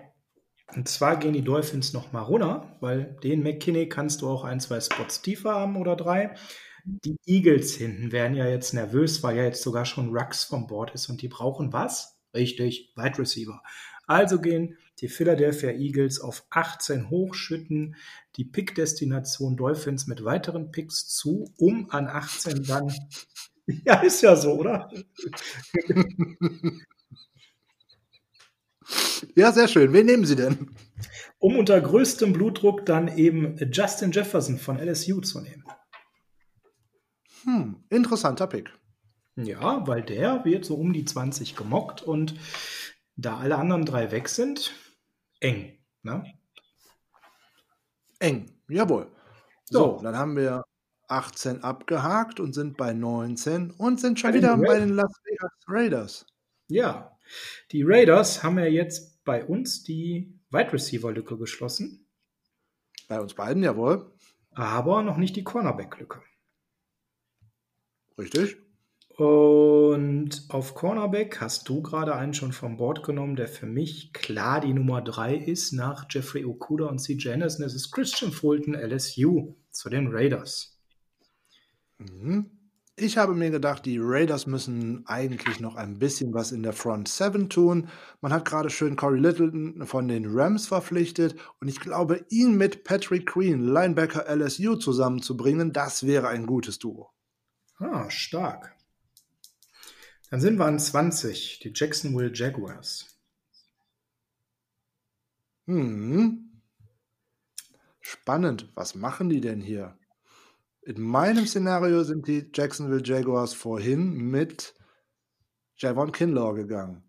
Und zwar gehen die Dolphins nochmal runter, weil den McKinney kannst du auch ein, zwei Spots tiefer haben oder drei. Die Eagles hinten werden ja jetzt nervös, weil ja jetzt sogar schon Rux vom Board ist und die brauchen was? Richtig, Wide Receiver. Also gehen die Philadelphia Eagles auf 18 hochschütten die Pick-Destination Dolphins mit weiteren Picks zu, um an 18 dann [laughs] Ja, ist ja so, oder? [laughs] Ja, sehr schön. Wen nehmen Sie denn? Um unter größtem Blutdruck dann eben Justin Jefferson von LSU zu nehmen. Hm, interessanter Pick. Ja, weil der wird so um die 20 gemockt und da alle anderen drei weg sind, eng. Ne? Eng, jawohl. So, so, dann haben wir 18 abgehakt und sind bei 19 und sind schon bei wieder bei den Las Vegas Raiders. Ja, die Raiders haben ja jetzt bei uns die Wide Receiver Lücke geschlossen. Bei uns beiden, jawohl. Aber noch nicht die Cornerback Lücke. Richtig. Und auf Cornerback hast du gerade einen schon vom Board genommen, der für mich klar die Nummer 3 ist, nach Jeffrey Okuda und CJ Anderson. Das ist Christian Fulton, LSU, zu den Raiders. Mhm. Ich habe mir gedacht, die Raiders müssen eigentlich noch ein bisschen was in der Front 7 tun. Man hat gerade schön Corey Littleton von den Rams verpflichtet und ich glaube, ihn mit Patrick Queen, Linebacker LSU, zusammenzubringen, das wäre ein gutes Duo. Ah, stark. Dann sind wir an 20, die Jacksonville Jaguars. Hm. Spannend. Was machen die denn hier? In meinem Szenario sind die Jacksonville Jaguars vorhin mit Javon Kinlaw gegangen.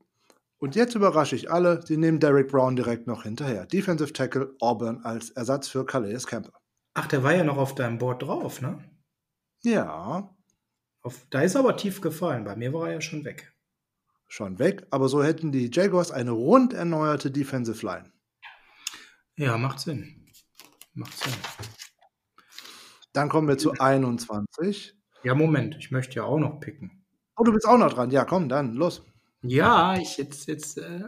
Und jetzt überrasche ich alle, sie nehmen Derek Brown direkt noch hinterher. Defensive Tackle Auburn als Ersatz für Calais Camper. Ach, der war ja noch auf deinem Board drauf, ne? Ja. Auf, da ist aber tief gefallen. Bei mir war er ja schon weg. Schon weg, aber so hätten die Jaguars eine rund erneuerte Defensive Line. Ja, macht Sinn. Macht Sinn. Dann kommen wir zu 21. Ja, Moment, ich möchte ja auch noch picken. Oh, du bist auch noch dran. Ja, komm, dann, los. Ja, ich jetzt, jetzt. Äh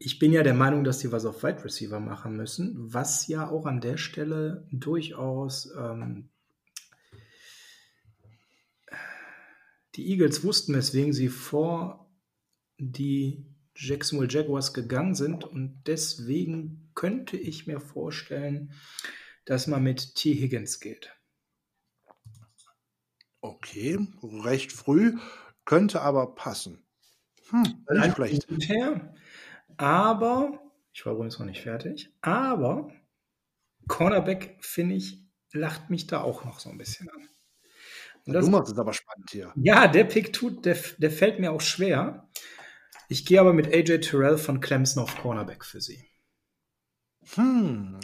ich bin ja der Meinung, dass die was auf Wide Receiver machen müssen, was ja auch an der Stelle durchaus ähm, die Eagles wussten, weswegen sie vor die Jacksonville Jaguars gegangen sind und deswegen könnte ich mir vorstellen, dass man mit T. Higgins geht. Okay, recht früh, könnte aber passen. Hm, nicht schlecht. Her, aber, ich war übrigens noch nicht fertig, aber Cornerback, finde ich, lacht mich da auch noch so ein bisschen an. Und das, du machst es aber spannend hier. Ja, der Pick tut, der, der fällt mir auch schwer. Ich gehe aber mit AJ Terrell von Clemson auf Cornerback für sie. Hm,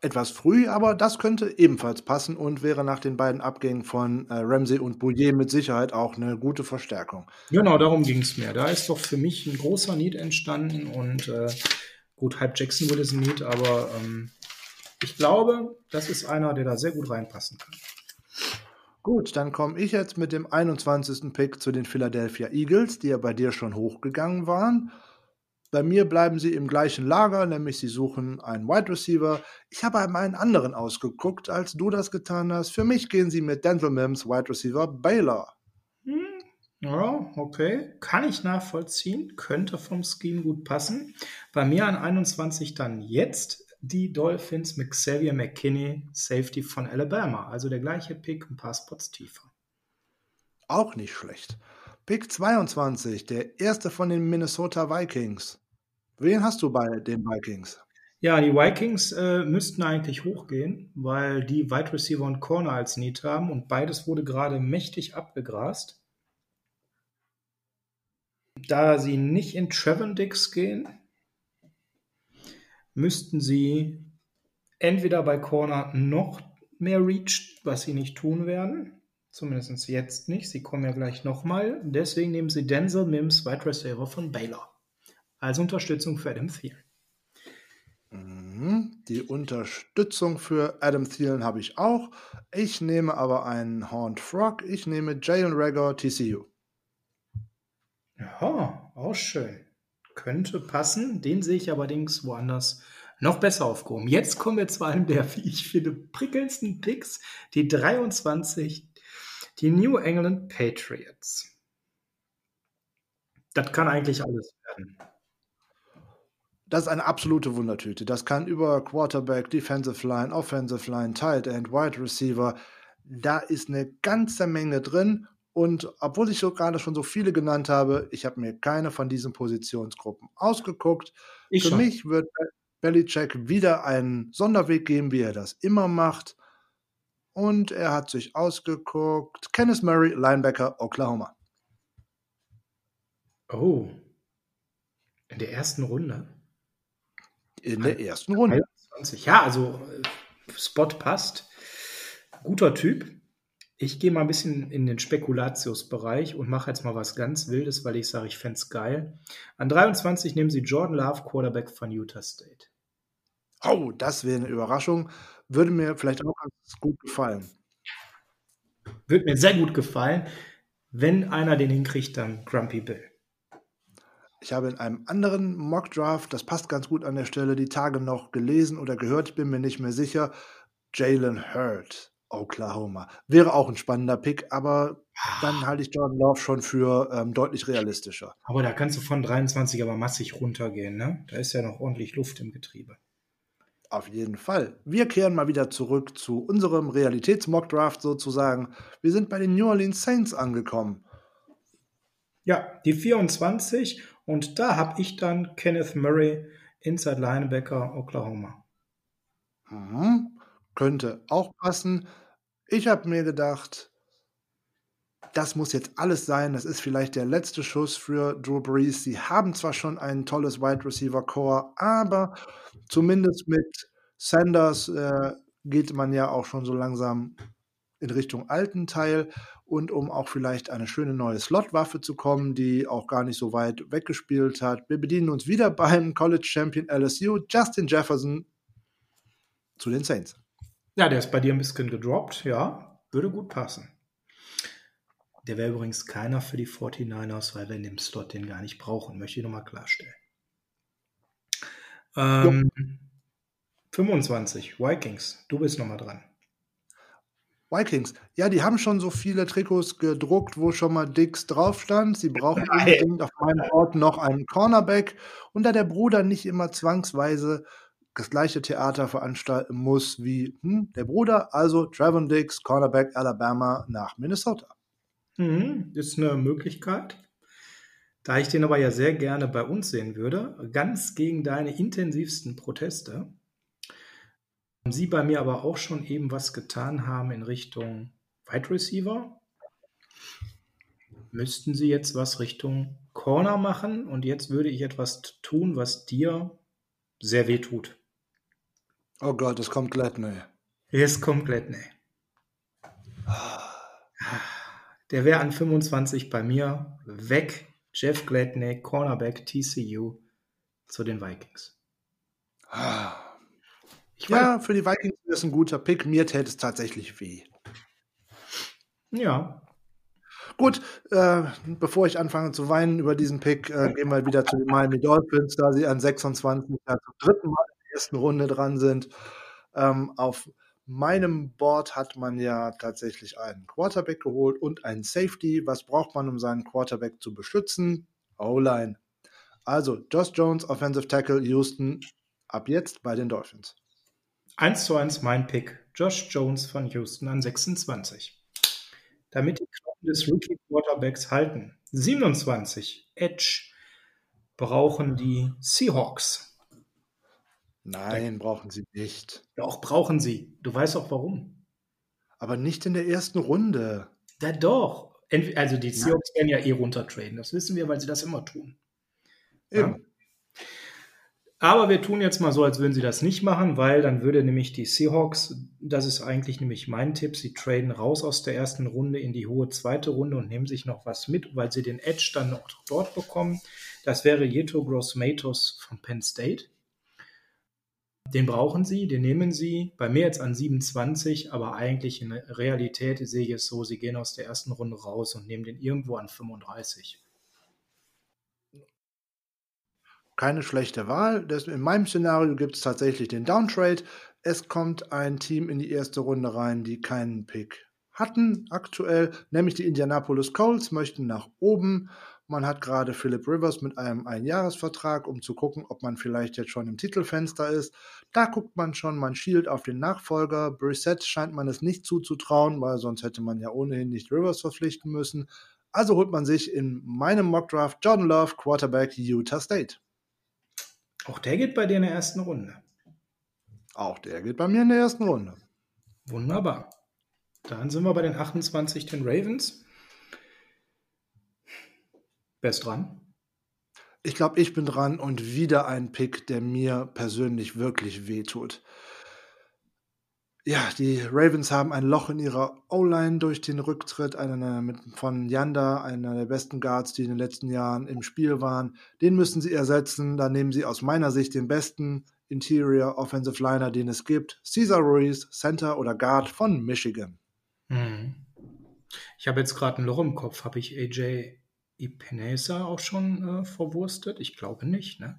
etwas früh, aber das könnte ebenfalls passen und wäre nach den beiden Abgängen von äh, Ramsey und Bouillet mit Sicherheit auch eine gute Verstärkung. Genau, darum ging es mir. Da ist doch für mich ein großer Need entstanden und äh, gut, halb Jacksonville ist ein Need, aber ähm, ich glaube, das ist einer, der da sehr gut reinpassen kann. Gut, dann komme ich jetzt mit dem 21. Pick zu den Philadelphia Eagles, die ja bei dir schon hochgegangen waren. Bei mir bleiben sie im gleichen Lager, nämlich sie suchen einen Wide Receiver. Ich habe einen anderen ausgeguckt, als du das getan hast. Für mich gehen sie mit Denzel Mims, Wide Receiver Baylor. Hm, ja, okay. Kann ich nachvollziehen. Könnte vom Scheme gut passen. Bei mir an 21 dann jetzt die Dolphins mit Xavier McKinney, Safety von Alabama. Also der gleiche Pick, ein paar Spots tiefer. Auch nicht schlecht. Pick 22, der erste von den Minnesota Vikings. Wen hast du bei den Vikings? Ja, die Vikings äh, müssten eigentlich hochgehen, weil die Wide Receiver und Corner als Need haben und beides wurde gerade mächtig abgegrast. Da sie nicht in Trevor Dix gehen, müssten sie entweder bei Corner noch mehr Reach, was sie nicht tun werden, Zumindest jetzt nicht. Sie kommen ja gleich nochmal. Deswegen nehmen sie Denzel Mims, Wide Receiver von Baylor. Als Unterstützung für Adam Thielen. Mhm. Die Unterstützung für Adam Thielen habe ich auch. Ich nehme aber einen Horned Frog. Ich nehme Jalen Rager, TCU. Ja, auch schön. Könnte passen. Den sehe ich allerdings woanders noch besser aufgehoben. Jetzt kommen wir zu einem der, [laughs] wie ich finde, prickelndsten Picks. Die 23 die New England Patriots. Das kann eigentlich alles werden. Das ist eine absolute Wundertüte. Das kann über Quarterback, Defensive Line, Offensive Line, Tight End, Wide Receiver. Da ist eine ganze Menge drin. Und obwohl ich so gerade schon so viele genannt habe, ich habe mir keine von diesen Positionsgruppen ausgeguckt. Ich Für schon. mich wird Belichick wieder einen Sonderweg geben, wie er das immer macht. Und er hat sich ausgeguckt. Kenneth Murray, Linebacker, Oklahoma. Oh. In der ersten Runde? In der ersten Runde. 21. Ja, also äh, Spot passt. Guter Typ. Ich gehe mal ein bisschen in den Spekulatius-Bereich und mache jetzt mal was ganz Wildes, weil ich sage, ich fände es geil. An 23 nehmen sie Jordan Love, Quarterback von Utah State. Oh, das wäre eine Überraschung. Würde mir vielleicht auch ganz gut gefallen. Würde mir sehr gut gefallen. Wenn einer den hinkriegt, dann Grumpy Bill. Ich habe in einem anderen Mock-Draft, das passt ganz gut an der Stelle, die Tage noch gelesen oder gehört, ich bin mir nicht mehr sicher, Jalen Hurt, Oklahoma. Wäre auch ein spannender Pick, aber dann halte ich Jordan Love schon für ähm, deutlich realistischer. Aber da kannst du von 23 aber massig runtergehen, ne? Da ist ja noch ordentlich Luft im Getriebe. Auf jeden Fall. Wir kehren mal wieder zurück zu unserem Realitäts-Mock-Draft sozusagen. Wir sind bei den New Orleans Saints angekommen. Ja, die 24 und da habe ich dann Kenneth Murray, Inside Linebacker, Oklahoma. Mhm. Könnte auch passen. Ich habe mir gedacht, das muss jetzt alles sein. Das ist vielleicht der letzte Schuss für Drew Brees. Sie haben zwar schon ein tolles Wide Receiver Core, aber zumindest mit Sanders äh, geht man ja auch schon so langsam in Richtung alten Teil und um auch vielleicht eine schöne neue Slotwaffe zu kommen, die auch gar nicht so weit weggespielt hat. Wir bedienen uns wieder [laughs] beim College Champion LSU, Justin Jefferson, zu den Saints. Ja, der ist bei dir ein bisschen gedroppt, ja. Würde gut passen. Der wäre übrigens keiner für die 49ers, weil wir in dem Slot den gar nicht brauchen, möchte ich nochmal klarstellen. Ähm, 25, Vikings, du bist nochmal dran. Vikings, ja, die haben schon so viele Trikots gedruckt, wo schon mal Dix drauf stand. Sie brauchen unbedingt auf meinem Ort noch einen Cornerback. Und da der Bruder nicht immer zwangsweise das gleiche Theater veranstalten muss wie hm, der Bruder, also Trevon Dix, Cornerback Alabama nach Minnesota. Mhm, ist eine Möglichkeit. Da ich den aber ja sehr gerne bei uns sehen würde, ganz gegen deine intensivsten Proteste, Sie bei mir aber auch schon eben was getan haben in Richtung Wide Receiver, müssten Sie jetzt was Richtung Corner machen und jetzt würde ich etwas tun, was dir sehr weh tut. Oh Gott, es kommt Gladney. Es kommt Gladney. Der wäre an 25 bei mir weg. Jeff Gladney, Cornerback TCU zu den Vikings. Ich ja, für die Vikings ist ein guter Pick. Mir täte es tatsächlich weh. Ja. Gut, äh, bevor ich anfange zu weinen über diesen Pick, äh, gehen wir wieder zu den Miami Dolphins, da sie an 26 ja, zum dritten Mal ersten Runde dran sind. Ähm, auf meinem Board hat man ja tatsächlich einen Quarterback geholt und einen Safety. Was braucht man, um seinen Quarterback zu beschützen? O-Line. Also Josh Jones, Offensive Tackle, Houston, ab jetzt bei den Dolphins. 1 zu 1 mein Pick. Josh Jones von Houston an 26. Damit die Knochen des Rookie Quarterbacks halten. 27. Edge brauchen die Seahawks. Nein, brauchen sie nicht. Doch, brauchen sie. Du weißt auch warum. Aber nicht in der ersten Runde. Ja, doch. Also die Seahawks werden ja eh runtertraden. Das wissen wir, weil sie das immer tun. Eben. Ja? Aber wir tun jetzt mal so, als würden sie das nicht machen, weil dann würde nämlich die Seahawks, das ist eigentlich nämlich mein Tipp, sie traden raus aus der ersten Runde in die hohe zweite Runde und nehmen sich noch was mit, weil sie den Edge dann noch dort bekommen. Das wäre Jeto Gross-Matos von Penn State. Den brauchen sie, den nehmen sie. Bei mir jetzt an 27, aber eigentlich in der Realität sehe ich es so, sie gehen aus der ersten Runde raus und nehmen den irgendwo an 35 keine schlechte Wahl. in meinem Szenario gibt es tatsächlich den Downtrade. Es kommt ein Team in die erste Runde rein, die keinen Pick hatten aktuell, nämlich die Indianapolis Colts möchten nach oben. Man hat gerade Philip Rivers mit einem Einjahresvertrag, um zu gucken, ob man vielleicht jetzt schon im Titelfenster ist. Da guckt man schon, man schielt auf den Nachfolger. Brissett scheint man es nicht zuzutrauen, weil sonst hätte man ja ohnehin nicht Rivers verpflichten müssen. Also holt man sich in meinem Mockdraft Jordan Love, Quarterback Utah State. Auch der geht bei dir in der ersten Runde. Auch der geht bei mir in der ersten Runde. Wunderbar. Dann sind wir bei den 28, den Ravens. Wer ist dran? Ich glaube, ich bin dran und wieder ein Pick, der mir persönlich wirklich wehtut. Ja, die Ravens haben ein Loch in ihrer O-Line durch den Rücktritt von Yanda, einer der besten Guards, die in den letzten Jahren im Spiel waren. Den müssen sie ersetzen. Da nehmen sie aus meiner Sicht den besten Interior Offensive Liner, den es gibt. Cesar Ruiz, Center oder Guard von Michigan. Hm. Ich habe jetzt gerade ein Loch im Kopf. Habe ich AJ Ipinesa auch schon äh, verwurstet? Ich glaube nicht, ne?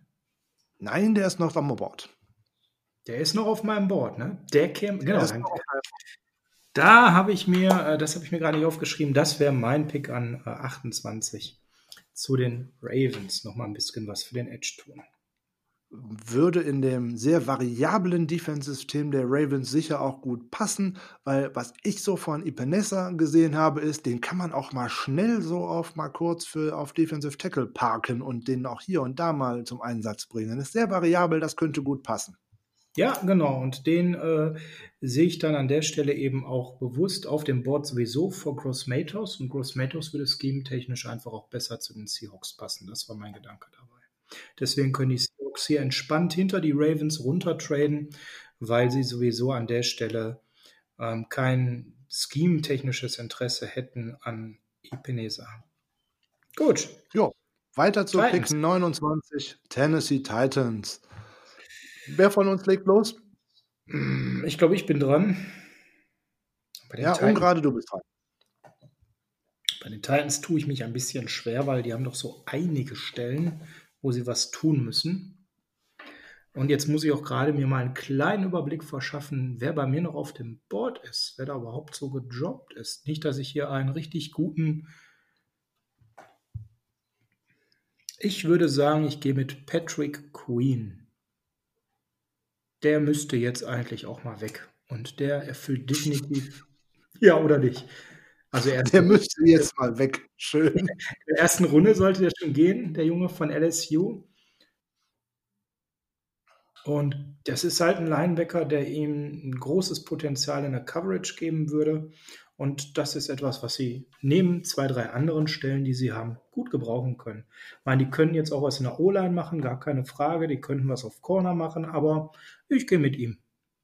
Nein, der ist noch am Board. Der ist noch auf meinem Board, ne? Der käme, genau. Dann, da habe ich mir, äh, das habe ich mir gerade nicht aufgeschrieben, das wäre mein Pick an 28 äh, zu den Ravens. Nochmal ein bisschen was für den Edge tun. Würde in dem sehr variablen Defense-System der Ravens sicher auch gut passen, weil was ich so von Ipenessa gesehen habe, ist, den kann man auch mal schnell so auf mal kurz für auf Defensive Tackle parken und den auch hier und da mal zum Einsatz bringen. Das ist sehr variabel, das könnte gut passen. Ja, genau. Und den äh, sehe ich dann an der Stelle eben auch bewusst auf dem Board sowieso vor Gross Matos. Und Gross Matos würde scheme-technisch einfach auch besser zu den Seahawks passen. Das war mein Gedanke dabei. Deswegen können die Seahawks hier entspannt hinter die Ravens runtertraden, weil sie sowieso an der Stelle ähm, kein scheme-technisches Interesse hätten an Ipinesa. Gut. Jo, weiter zu Pick 29, Tennessee Titans. Wer von uns legt los? Ich glaube, ich bin dran. ja, Titans, ungerade du bist dran. Bei den Titans tue ich mich ein bisschen schwer, weil die haben doch so einige Stellen, wo sie was tun müssen. Und jetzt muss ich auch gerade mir mal einen kleinen Überblick verschaffen, wer bei mir noch auf dem Board ist, wer da überhaupt so gedroppt ist. Nicht, dass ich hier einen richtig guten. Ich würde sagen, ich gehe mit Patrick Queen. Der müsste jetzt eigentlich auch mal weg. Und der erfüllt definitiv. [laughs] Ja, oder nicht? Also er der müsste jetzt mal weg. Schön. In der ersten Runde sollte der schon gehen, der Junge von LSU. Und das ist halt ein Linebacker, der ihm ein großes Potenzial in der Coverage geben würde. Und das ist etwas, was sie neben zwei, drei anderen Stellen, die sie haben, gut gebrauchen können. Ich meine, die können jetzt auch was in der O-Line machen, gar keine Frage. Die könnten was auf Corner machen, aber ich gehe mit ihm.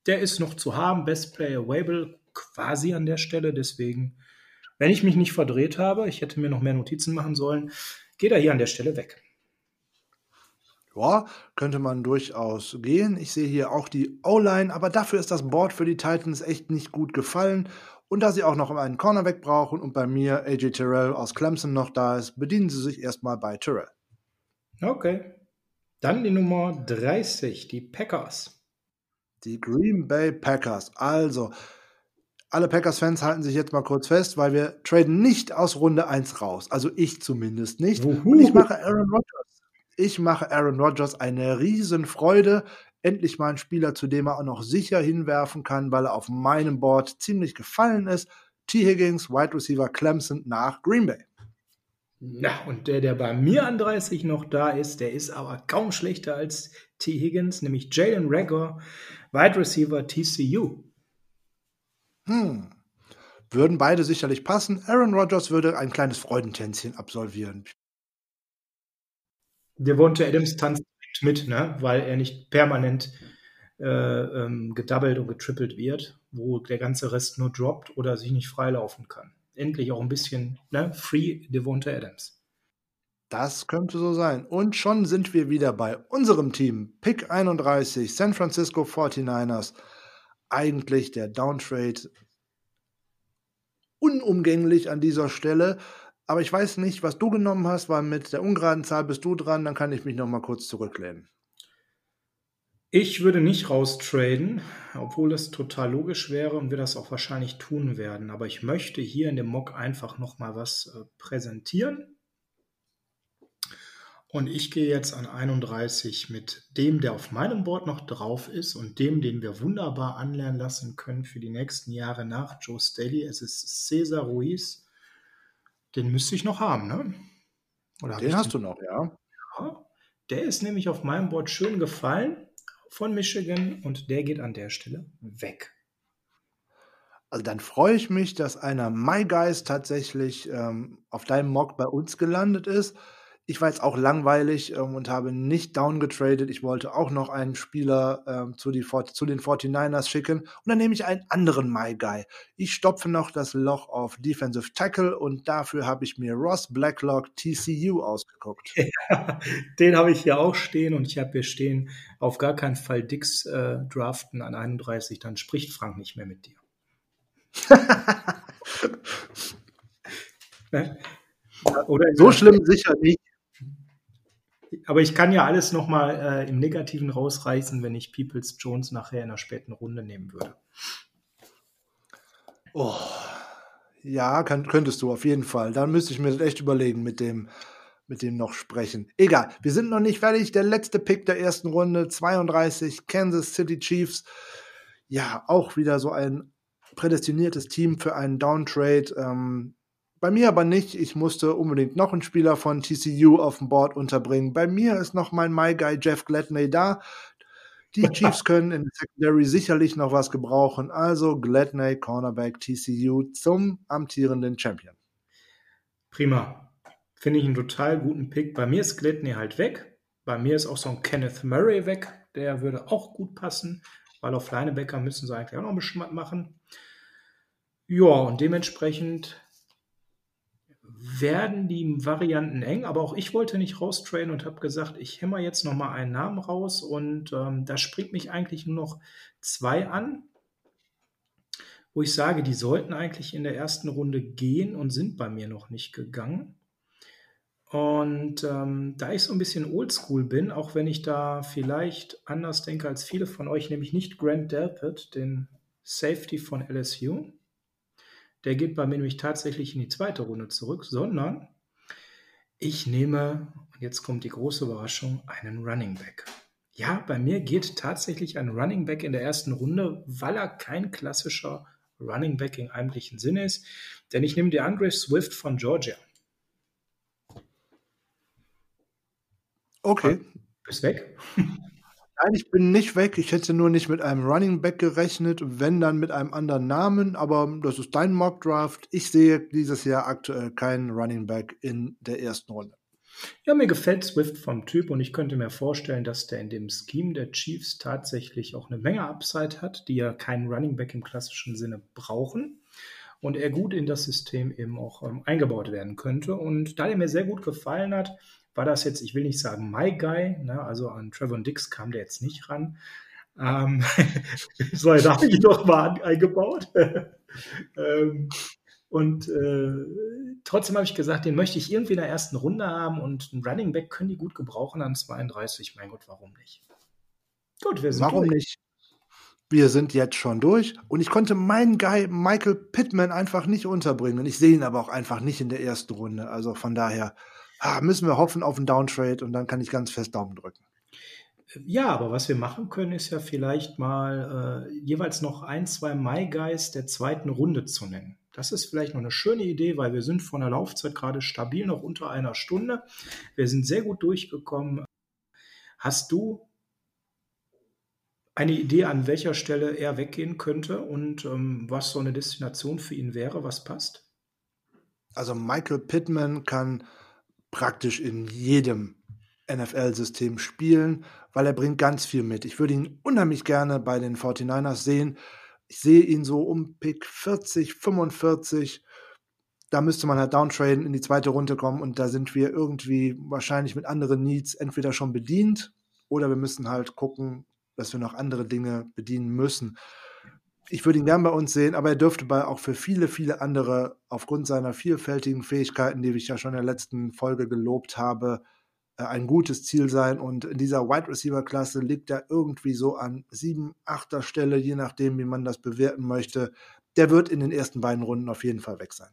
Der ist noch zu haben, Best Player Available quasi an der Stelle. Deswegen, wenn ich mich nicht verdreht habe, ich hätte mir noch mehr Notizen machen sollen, geht er hier an der Stelle weg ja, könnte man durchaus gehen. Ich sehe hier auch die O-Line, aber dafür ist das Board für die Titans echt nicht gut gefallen. Und da sie auch noch einen Cornerback brauchen und bei mir AJ Terrell aus Clemson noch da ist, bedienen sie sich erstmal bei Terrell. Okay. Dann die Nummer 30, die Packers. Die Green Bay Packers. Also, alle Packers-Fans halten sich jetzt mal kurz fest, weil wir traden nicht aus Runde 1 raus. Also ich zumindest nicht. Und ich mache Aaron Rodgers ich mache Aaron Rodgers eine Riesenfreude. Endlich mal ein Spieler, zu dem er auch noch sicher hinwerfen kann, weil er auf meinem Board ziemlich gefallen ist. T. Higgins, Wide Receiver Clemson nach Green Bay. Na, und der, der bei mir an 30 noch da ist, der ist aber kaum schlechter als T. Higgins, nämlich Jalen Rager, Wide Receiver TCU. Hm. Würden beide sicherlich passen. Aaron Rodgers würde ein kleines Freudentänzchen absolvieren. Devonta Adams tanzt mit, ne? weil er nicht permanent äh, ähm, gedoubled und getrippelt wird, wo der ganze Rest nur droppt oder sich nicht freilaufen kann. Endlich auch ein bisschen ne? Free Devonta Adams. Das könnte so sein. Und schon sind wir wieder bei unserem Team. Pick 31, San Francisco 49ers. Eigentlich der Downtrade unumgänglich an dieser Stelle. Aber ich weiß nicht, was du genommen hast, weil mit der ungeraden Zahl bist du dran, dann kann ich mich noch mal kurz zurücklehnen. Ich würde nicht raustraden, obwohl das total logisch wäre und wir das auch wahrscheinlich tun werden. Aber ich möchte hier in dem Mock einfach noch mal was äh, präsentieren. Und ich gehe jetzt an 31 mit dem, der auf meinem Board noch drauf ist und dem, den wir wunderbar anlernen lassen können für die nächsten Jahre nach Joe Staley. Es ist Cesar Ruiz den müsste ich noch haben, ne? Oder den hast den? du noch, ja. ja. Der ist nämlich auf meinem Board schön gefallen von Michigan und der geht an der Stelle weg. Also dann freue ich mich, dass einer My Guys tatsächlich ähm, auf deinem Mock bei uns gelandet ist. Ich war jetzt auch langweilig ähm, und habe nicht downgetradet. Ich wollte auch noch einen Spieler ähm, zu, die, zu, den 49ers schicken. Und dann nehme ich einen anderen My Guy. Ich stopfe noch das Loch auf Defensive Tackle und dafür habe ich mir Ross Blacklock TCU ausgeguckt. Ja, [laughs] den habe ich hier auch stehen und ich habe hier stehen, auf gar keinen Fall Dix äh, draften an 31, dann spricht Frank nicht mehr mit dir. [laughs] Ne? Oder so schlimm sicher nicht aber ich kann ja alles nochmal äh, im Negativen rausreißen, wenn ich Peoples Jones nachher in der späten Runde nehmen würde. Oh, ja, kann, könntest du auf jeden Fall. Dann müsste ich mir das echt überlegen mit dem, mit dem noch sprechen. Egal, wir sind noch nicht fertig. Der letzte Pick der ersten Runde, 32, Kansas City Chiefs. Ja, auch wieder so ein prädestiniertes Team für einen Downtrade. Ähm, bei mir aber nicht. Ich musste unbedingt noch einen Spieler von TCU auf dem Board unterbringen. Bei mir ist noch mein My Guy Jeff Gladney da. Die [laughs] Chiefs können in der Secondary sicherlich noch was gebrauchen. Also Gladney, Cornerback TCU zum amtierenden Champion. Prima. Finde ich einen total guten Pick. Bei mir ist Gladney halt weg. Bei mir ist auch so ein Kenneth Murray weg. Der würde auch gut passen, weil auf Linebacker müssen sie eigentlich auch noch ein bisschen was machen. Ja, und dementsprechend werden die Varianten eng, aber auch ich wollte nicht raustrainen und habe gesagt, ich hämmer jetzt noch mal einen Namen raus und ähm, da springt mich eigentlich nur noch zwei an, wo ich sage, die sollten eigentlich in der ersten Runde gehen und sind bei mir noch nicht gegangen. Und ähm, da ich so ein bisschen oldschool bin, auch wenn ich da vielleicht anders denke als viele von euch, nämlich nicht Grant Delpit, den Safety von LSU, der geht bei mir nämlich tatsächlich in die zweite Runde zurück, sondern ich nehme, und jetzt kommt die große Überraschung, einen Running Back. Ja, bei mir geht tatsächlich ein Running Back in der ersten Runde, weil er kein klassischer Running Back im eigentlichen Sinne ist. Denn ich nehme DeAndre Swift von Georgia. Okay. Bist weg? [laughs] Nein, ich bin nicht weg. Ich hätte nur nicht mit einem Running Back gerechnet, wenn dann mit einem anderen Namen. Aber das ist dein Mock Draft. Ich sehe dieses Jahr aktuell keinen Running Back in der ersten Runde. Ja, mir gefällt Swift vom Typ und ich könnte mir vorstellen, dass der in dem Scheme der Chiefs tatsächlich auch eine Menge Upside hat, die ja keinen Running Back im klassischen Sinne brauchen und er gut in das System eben auch ähm, eingebaut werden könnte. Und da er mir sehr gut gefallen hat, war das jetzt, ich will nicht sagen My Guy, ne, also an Trevor Dix kam der jetzt nicht ran. Ähm, [laughs] so, da habe ich doch mal eingebaut. [laughs] ähm, und äh, trotzdem habe ich gesagt, den möchte ich irgendwie in der ersten Runde haben und einen Running Back können die gut gebrauchen an 32. Mein Gott, warum nicht? Gut, wir sind Warum durch. nicht? Wir sind jetzt schon durch und ich konnte meinen Guy Michael Pittman einfach nicht unterbringen. Ich sehe ihn aber auch einfach nicht in der ersten Runde. Also von daher ah, müssen wir hoffen auf einen Downtrade und dann kann ich ganz fest Daumen drücken. Ja, aber was wir machen können, ist ja vielleicht mal äh, jeweils noch ein, zwei My Guys der zweiten Runde zu nennen. Das ist vielleicht noch eine schöne Idee, weil wir sind von der Laufzeit gerade stabil noch unter einer Stunde. Wir sind sehr gut durchgekommen. Hast du eine Idee, an welcher Stelle er weggehen könnte und ähm, was so eine Destination für ihn wäre, was passt? Also Michael Pittman kann praktisch in jedem NFL-System spielen, weil er bringt ganz viel mit. Ich würde ihn unheimlich gerne bei den 49ers sehen. Ich sehe ihn so um Pick 40, 45. Da müsste man halt downtraden, in die zweite Runde kommen und da sind wir irgendwie wahrscheinlich mit anderen Needs entweder schon bedient oder wir müssen halt gucken, dass wir noch andere Dinge bedienen müssen ich würde ihn gern bei uns sehen, aber er dürfte bei auch für viele, viele andere aufgrund seiner vielfältigen Fähigkeiten, die ich ja schon in der letzten Folge gelobt habe, äh, ein gutes Ziel sein. Und in dieser Wide Receiver Klasse liegt er irgendwie so an sieben, achter Stelle, je nachdem, wie man das bewerten möchte. Der wird in den ersten beiden Runden auf jeden Fall weg sein.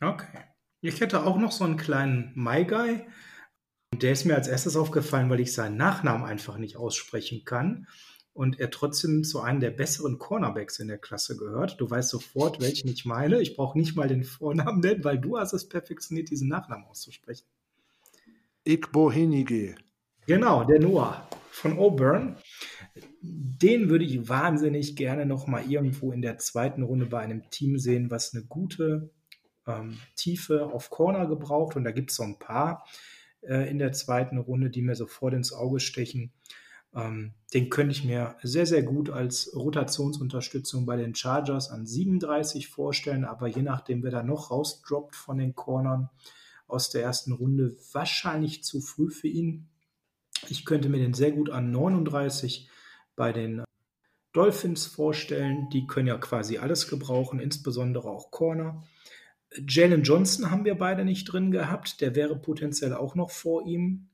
Okay. Ich hätte auch noch so einen kleinen My Guy. Der ist mir als erstes aufgefallen, weil ich seinen Nachnamen einfach nicht aussprechen kann und er trotzdem zu einem der besseren Cornerbacks in der Klasse gehört. Du weißt sofort, welchen ich meine. Ich brauche nicht mal den Vornamen nennen, weil du hast es perfektioniert, diesen Nachnamen auszusprechen. Igbo Henige. Genau, der Noah von Auburn. Den würde ich wahnsinnig gerne noch mal irgendwo in der zweiten Runde bei einem Team sehen, was eine gute ähm, Tiefe auf Corner gebraucht. Und da gibt es so ein paar äh, in der zweiten Runde, die mir sofort ins Auge stechen. Ähm, den könnte ich mir sehr, sehr gut als Rotationsunterstützung bei den Chargers an 37 vorstellen, aber je nachdem, wer da noch rausdroppt von den Cornern aus der ersten Runde, wahrscheinlich zu früh für ihn. Ich könnte mir den sehr gut an 39 bei den Dolphins vorstellen. Die können ja quasi alles gebrauchen, insbesondere auch Corner. Jalen Johnson haben wir beide nicht drin gehabt. Der wäre potenziell auch noch vor ihm.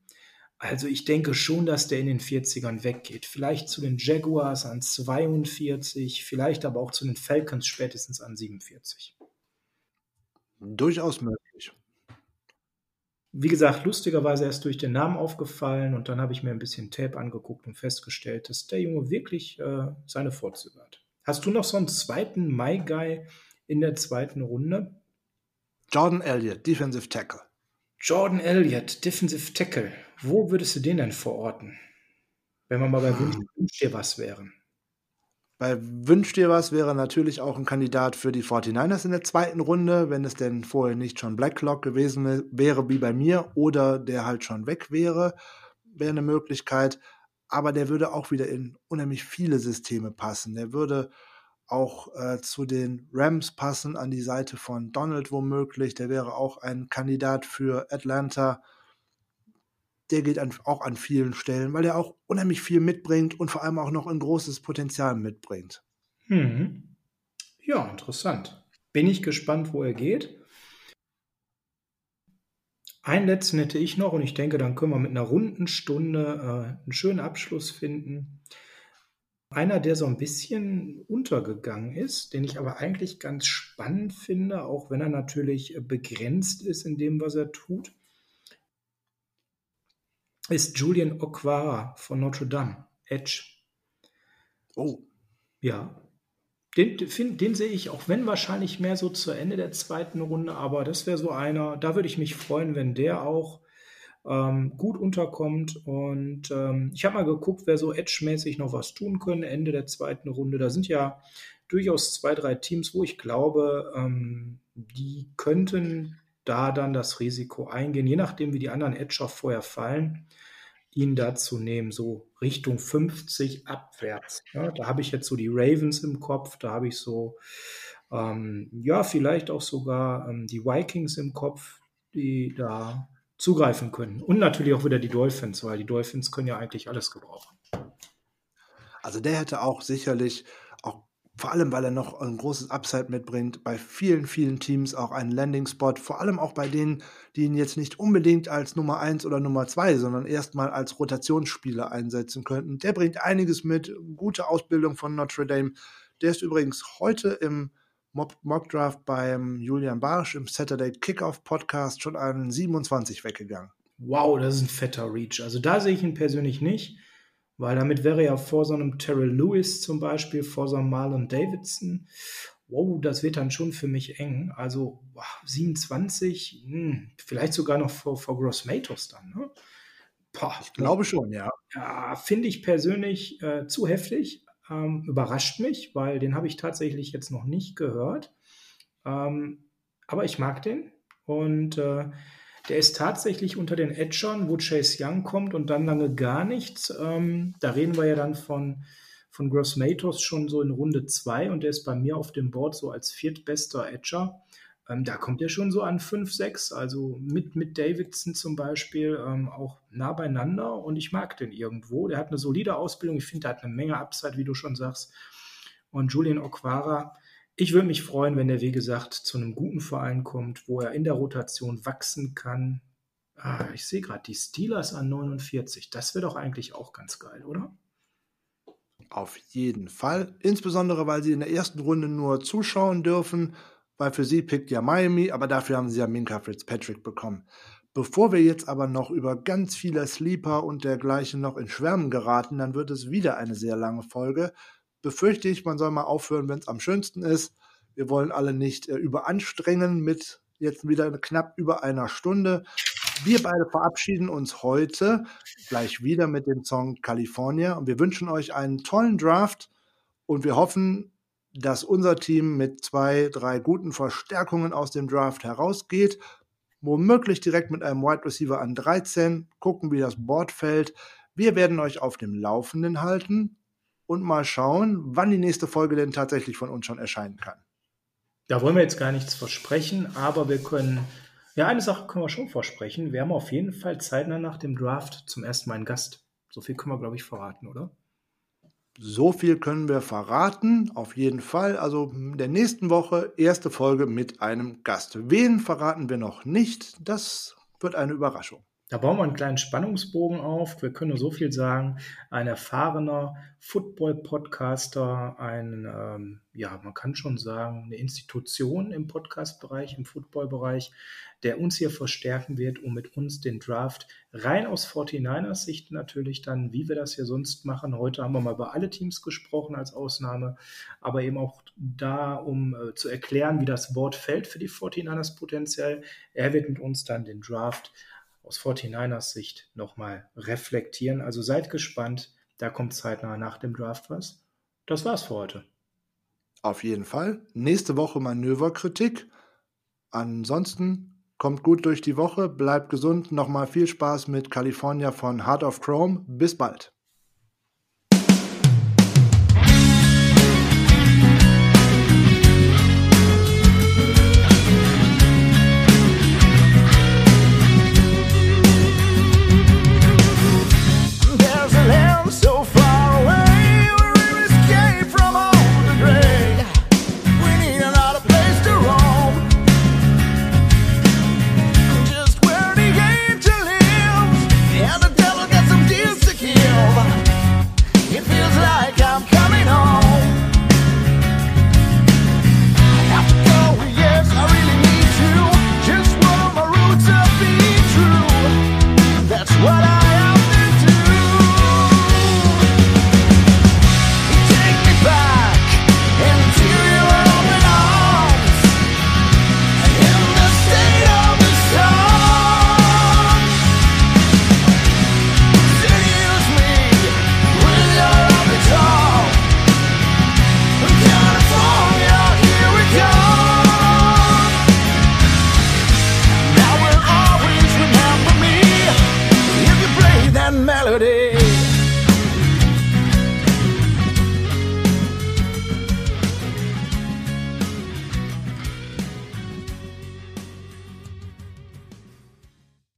Also ich denke schon, dass der in den 40ern weggeht. Vielleicht zu den Jaguars an 42, vielleicht aber auch zu den Falcons spätestens an 47. Durchaus möglich. Wie gesagt, lustigerweise erst durch den Namen aufgefallen und dann habe ich mir ein bisschen Tape angeguckt und festgestellt, dass der Junge wirklich äh, seine Vorzüge hat. Hast du noch so einen zweiten My Guy in der zweiten Runde? Jordan Elliott, Defensive Tackle. Jordan Elliott, Defensive Tackle. Wo würdest du den denn verorten? Wenn wir mal bei Wünsch, hm. Wünsch dir was wären. Bei Wünsch dir was wäre natürlich auch ein Kandidat für die 49ers in der zweiten Runde, wenn es denn vorher nicht schon Blacklock gewesen wäre wie bei mir oder der halt schon weg wäre, wäre eine Möglichkeit. Aber der würde auch wieder in unheimlich viele Systeme passen. Der würde auch äh, zu den Rams passen, an die Seite von Donald womöglich. Der wäre auch ein Kandidat für Atlanta. Der geht an, auch an vielen Stellen, weil er auch unheimlich viel mitbringt und vor allem auch noch ein großes Potenzial mitbringt. Hm. Ja, interessant. Bin ich gespannt, wo er geht. Einen letzten hätte ich noch und ich denke, dann können wir mit einer runden Stunde äh, einen schönen Abschluss finden. Einer, der so ein bisschen untergegangen ist, den ich aber eigentlich ganz spannend finde, auch wenn er natürlich begrenzt ist in dem, was er tut, ist Julian Okwara von Notre Dame, Edge. Oh. Ja. Den, den, den sehe ich, auch wenn wahrscheinlich mehr so zu Ende der zweiten Runde, aber das wäre so einer, da würde ich mich freuen, wenn der auch ähm, gut unterkommt. Und ähm, ich habe mal geguckt, wer so Edge-mäßig noch was tun könnte, Ende der zweiten Runde. Da sind ja durchaus zwei, drei Teams, wo ich glaube, ähm, die könnten da dann das Risiko eingehen, je nachdem, wie die anderen Edger vorher fallen, ihn da zu nehmen, so Richtung 50 abwärts. Ja, da habe ich jetzt so die Ravens im Kopf, da habe ich so, ähm, ja, vielleicht auch sogar ähm, die Vikings im Kopf, die da zugreifen können. Und natürlich auch wieder die Dolphins, weil die Dolphins können ja eigentlich alles gebrauchen. Also der hätte auch sicherlich, vor allem, weil er noch ein großes Upside mitbringt, bei vielen, vielen Teams auch einen Landing-Spot, vor allem auch bei denen, die ihn jetzt nicht unbedingt als Nummer 1 oder Nummer 2, sondern erstmal als Rotationsspieler einsetzen könnten. Der bringt einiges mit, gute Ausbildung von Notre Dame. Der ist übrigens heute im Mockdraft beim Julian Barsch im Saturday Kickoff Podcast schon an 27 weggegangen. Wow, das ist ein fetter Reach. Also da sehe ich ihn persönlich nicht, weil damit wäre ja vor so einem Terrell Lewis zum Beispiel, vor so einem Marlon Davidson. Wow, das wird dann schon für mich eng. Also wow, 27, mh, vielleicht sogar noch vor, vor Gross Matos dann. Ne? Boah, ich glaube schon, ja. Ja, finde ich persönlich äh, zu heftig. Ähm, überrascht mich, weil den habe ich tatsächlich jetzt noch nicht gehört. Ähm, aber ich mag den. Und äh, der ist tatsächlich unter den Edgern, wo Chase Young kommt und dann lange gar nichts. Ähm, da reden wir ja dann von, von Gross Matos schon so in Runde 2 und der ist bei mir auf dem Board so als viertbester Edger. Ähm, da kommt er schon so an 5, 6, also mit, mit Davidson zum Beispiel ähm, auch nah beieinander und ich mag den irgendwo. Der hat eine solide Ausbildung, ich finde, der hat eine Menge Upside, wie du schon sagst. Und Julian Okwara, ich würde mich freuen, wenn der, wie gesagt, zu einem guten Verein kommt, wo er in der Rotation wachsen kann. Ah, ich sehe gerade die Steelers an 49. Das wäre doch eigentlich auch ganz geil, oder? Auf jeden Fall. Insbesondere, weil sie in der ersten Runde nur zuschauen dürfen weil für sie pickt ja Miami, aber dafür haben sie ja Minka Fitzpatrick bekommen. Bevor wir jetzt aber noch über ganz viele Sleeper und dergleichen noch in Schwärmen geraten, dann wird es wieder eine sehr lange Folge. Befürchte ich, man soll mal aufhören, wenn es am schönsten ist. Wir wollen alle nicht äh, überanstrengen mit jetzt wieder knapp über einer Stunde. Wir beide verabschieden uns heute gleich wieder mit dem Song California und wir wünschen euch einen tollen Draft und wir hoffen, dass unser Team mit zwei, drei guten Verstärkungen aus dem Draft herausgeht. Womöglich direkt mit einem Wide Receiver an 13. Gucken, wie das Board fällt. Wir werden euch auf dem Laufenden halten und mal schauen, wann die nächste Folge denn tatsächlich von uns schon erscheinen kann. Da wollen wir jetzt gar nichts versprechen, aber wir können, ja, eine Sache können wir schon versprechen. Wir haben auf jeden Fall zeitnah nach dem Draft zum ersten Mal einen Gast. So viel können wir, glaube ich, verraten, oder? So viel können wir verraten, auf jeden Fall. Also in der nächsten Woche erste Folge mit einem Gast. Wen verraten wir noch nicht? Das wird eine Überraschung. Da bauen wir einen kleinen Spannungsbogen auf. Wir können nur so viel sagen. Ein erfahrener Football-Podcaster, ein, ähm, ja, man kann schon sagen, eine Institution im Podcast-Bereich, im Football-Bereich, der uns hier verstärken wird, um mit uns den Draft rein aus 49ers Sicht natürlich dann, wie wir das hier sonst machen. Heute haben wir mal über alle Teams gesprochen als Ausnahme, aber eben auch da, um äh, zu erklären, wie das Wort fällt für die 49ers potenziell. Er wird mit uns dann den Draft aus 49ers Sicht nochmal reflektieren. Also seid gespannt, da kommt zeitnah nach dem Draft was. Das war's für heute. Auf jeden Fall. Nächste Woche Manöverkritik. Ansonsten kommt gut durch die Woche, bleibt gesund. Nochmal viel Spaß mit California von Heart of Chrome. Bis bald.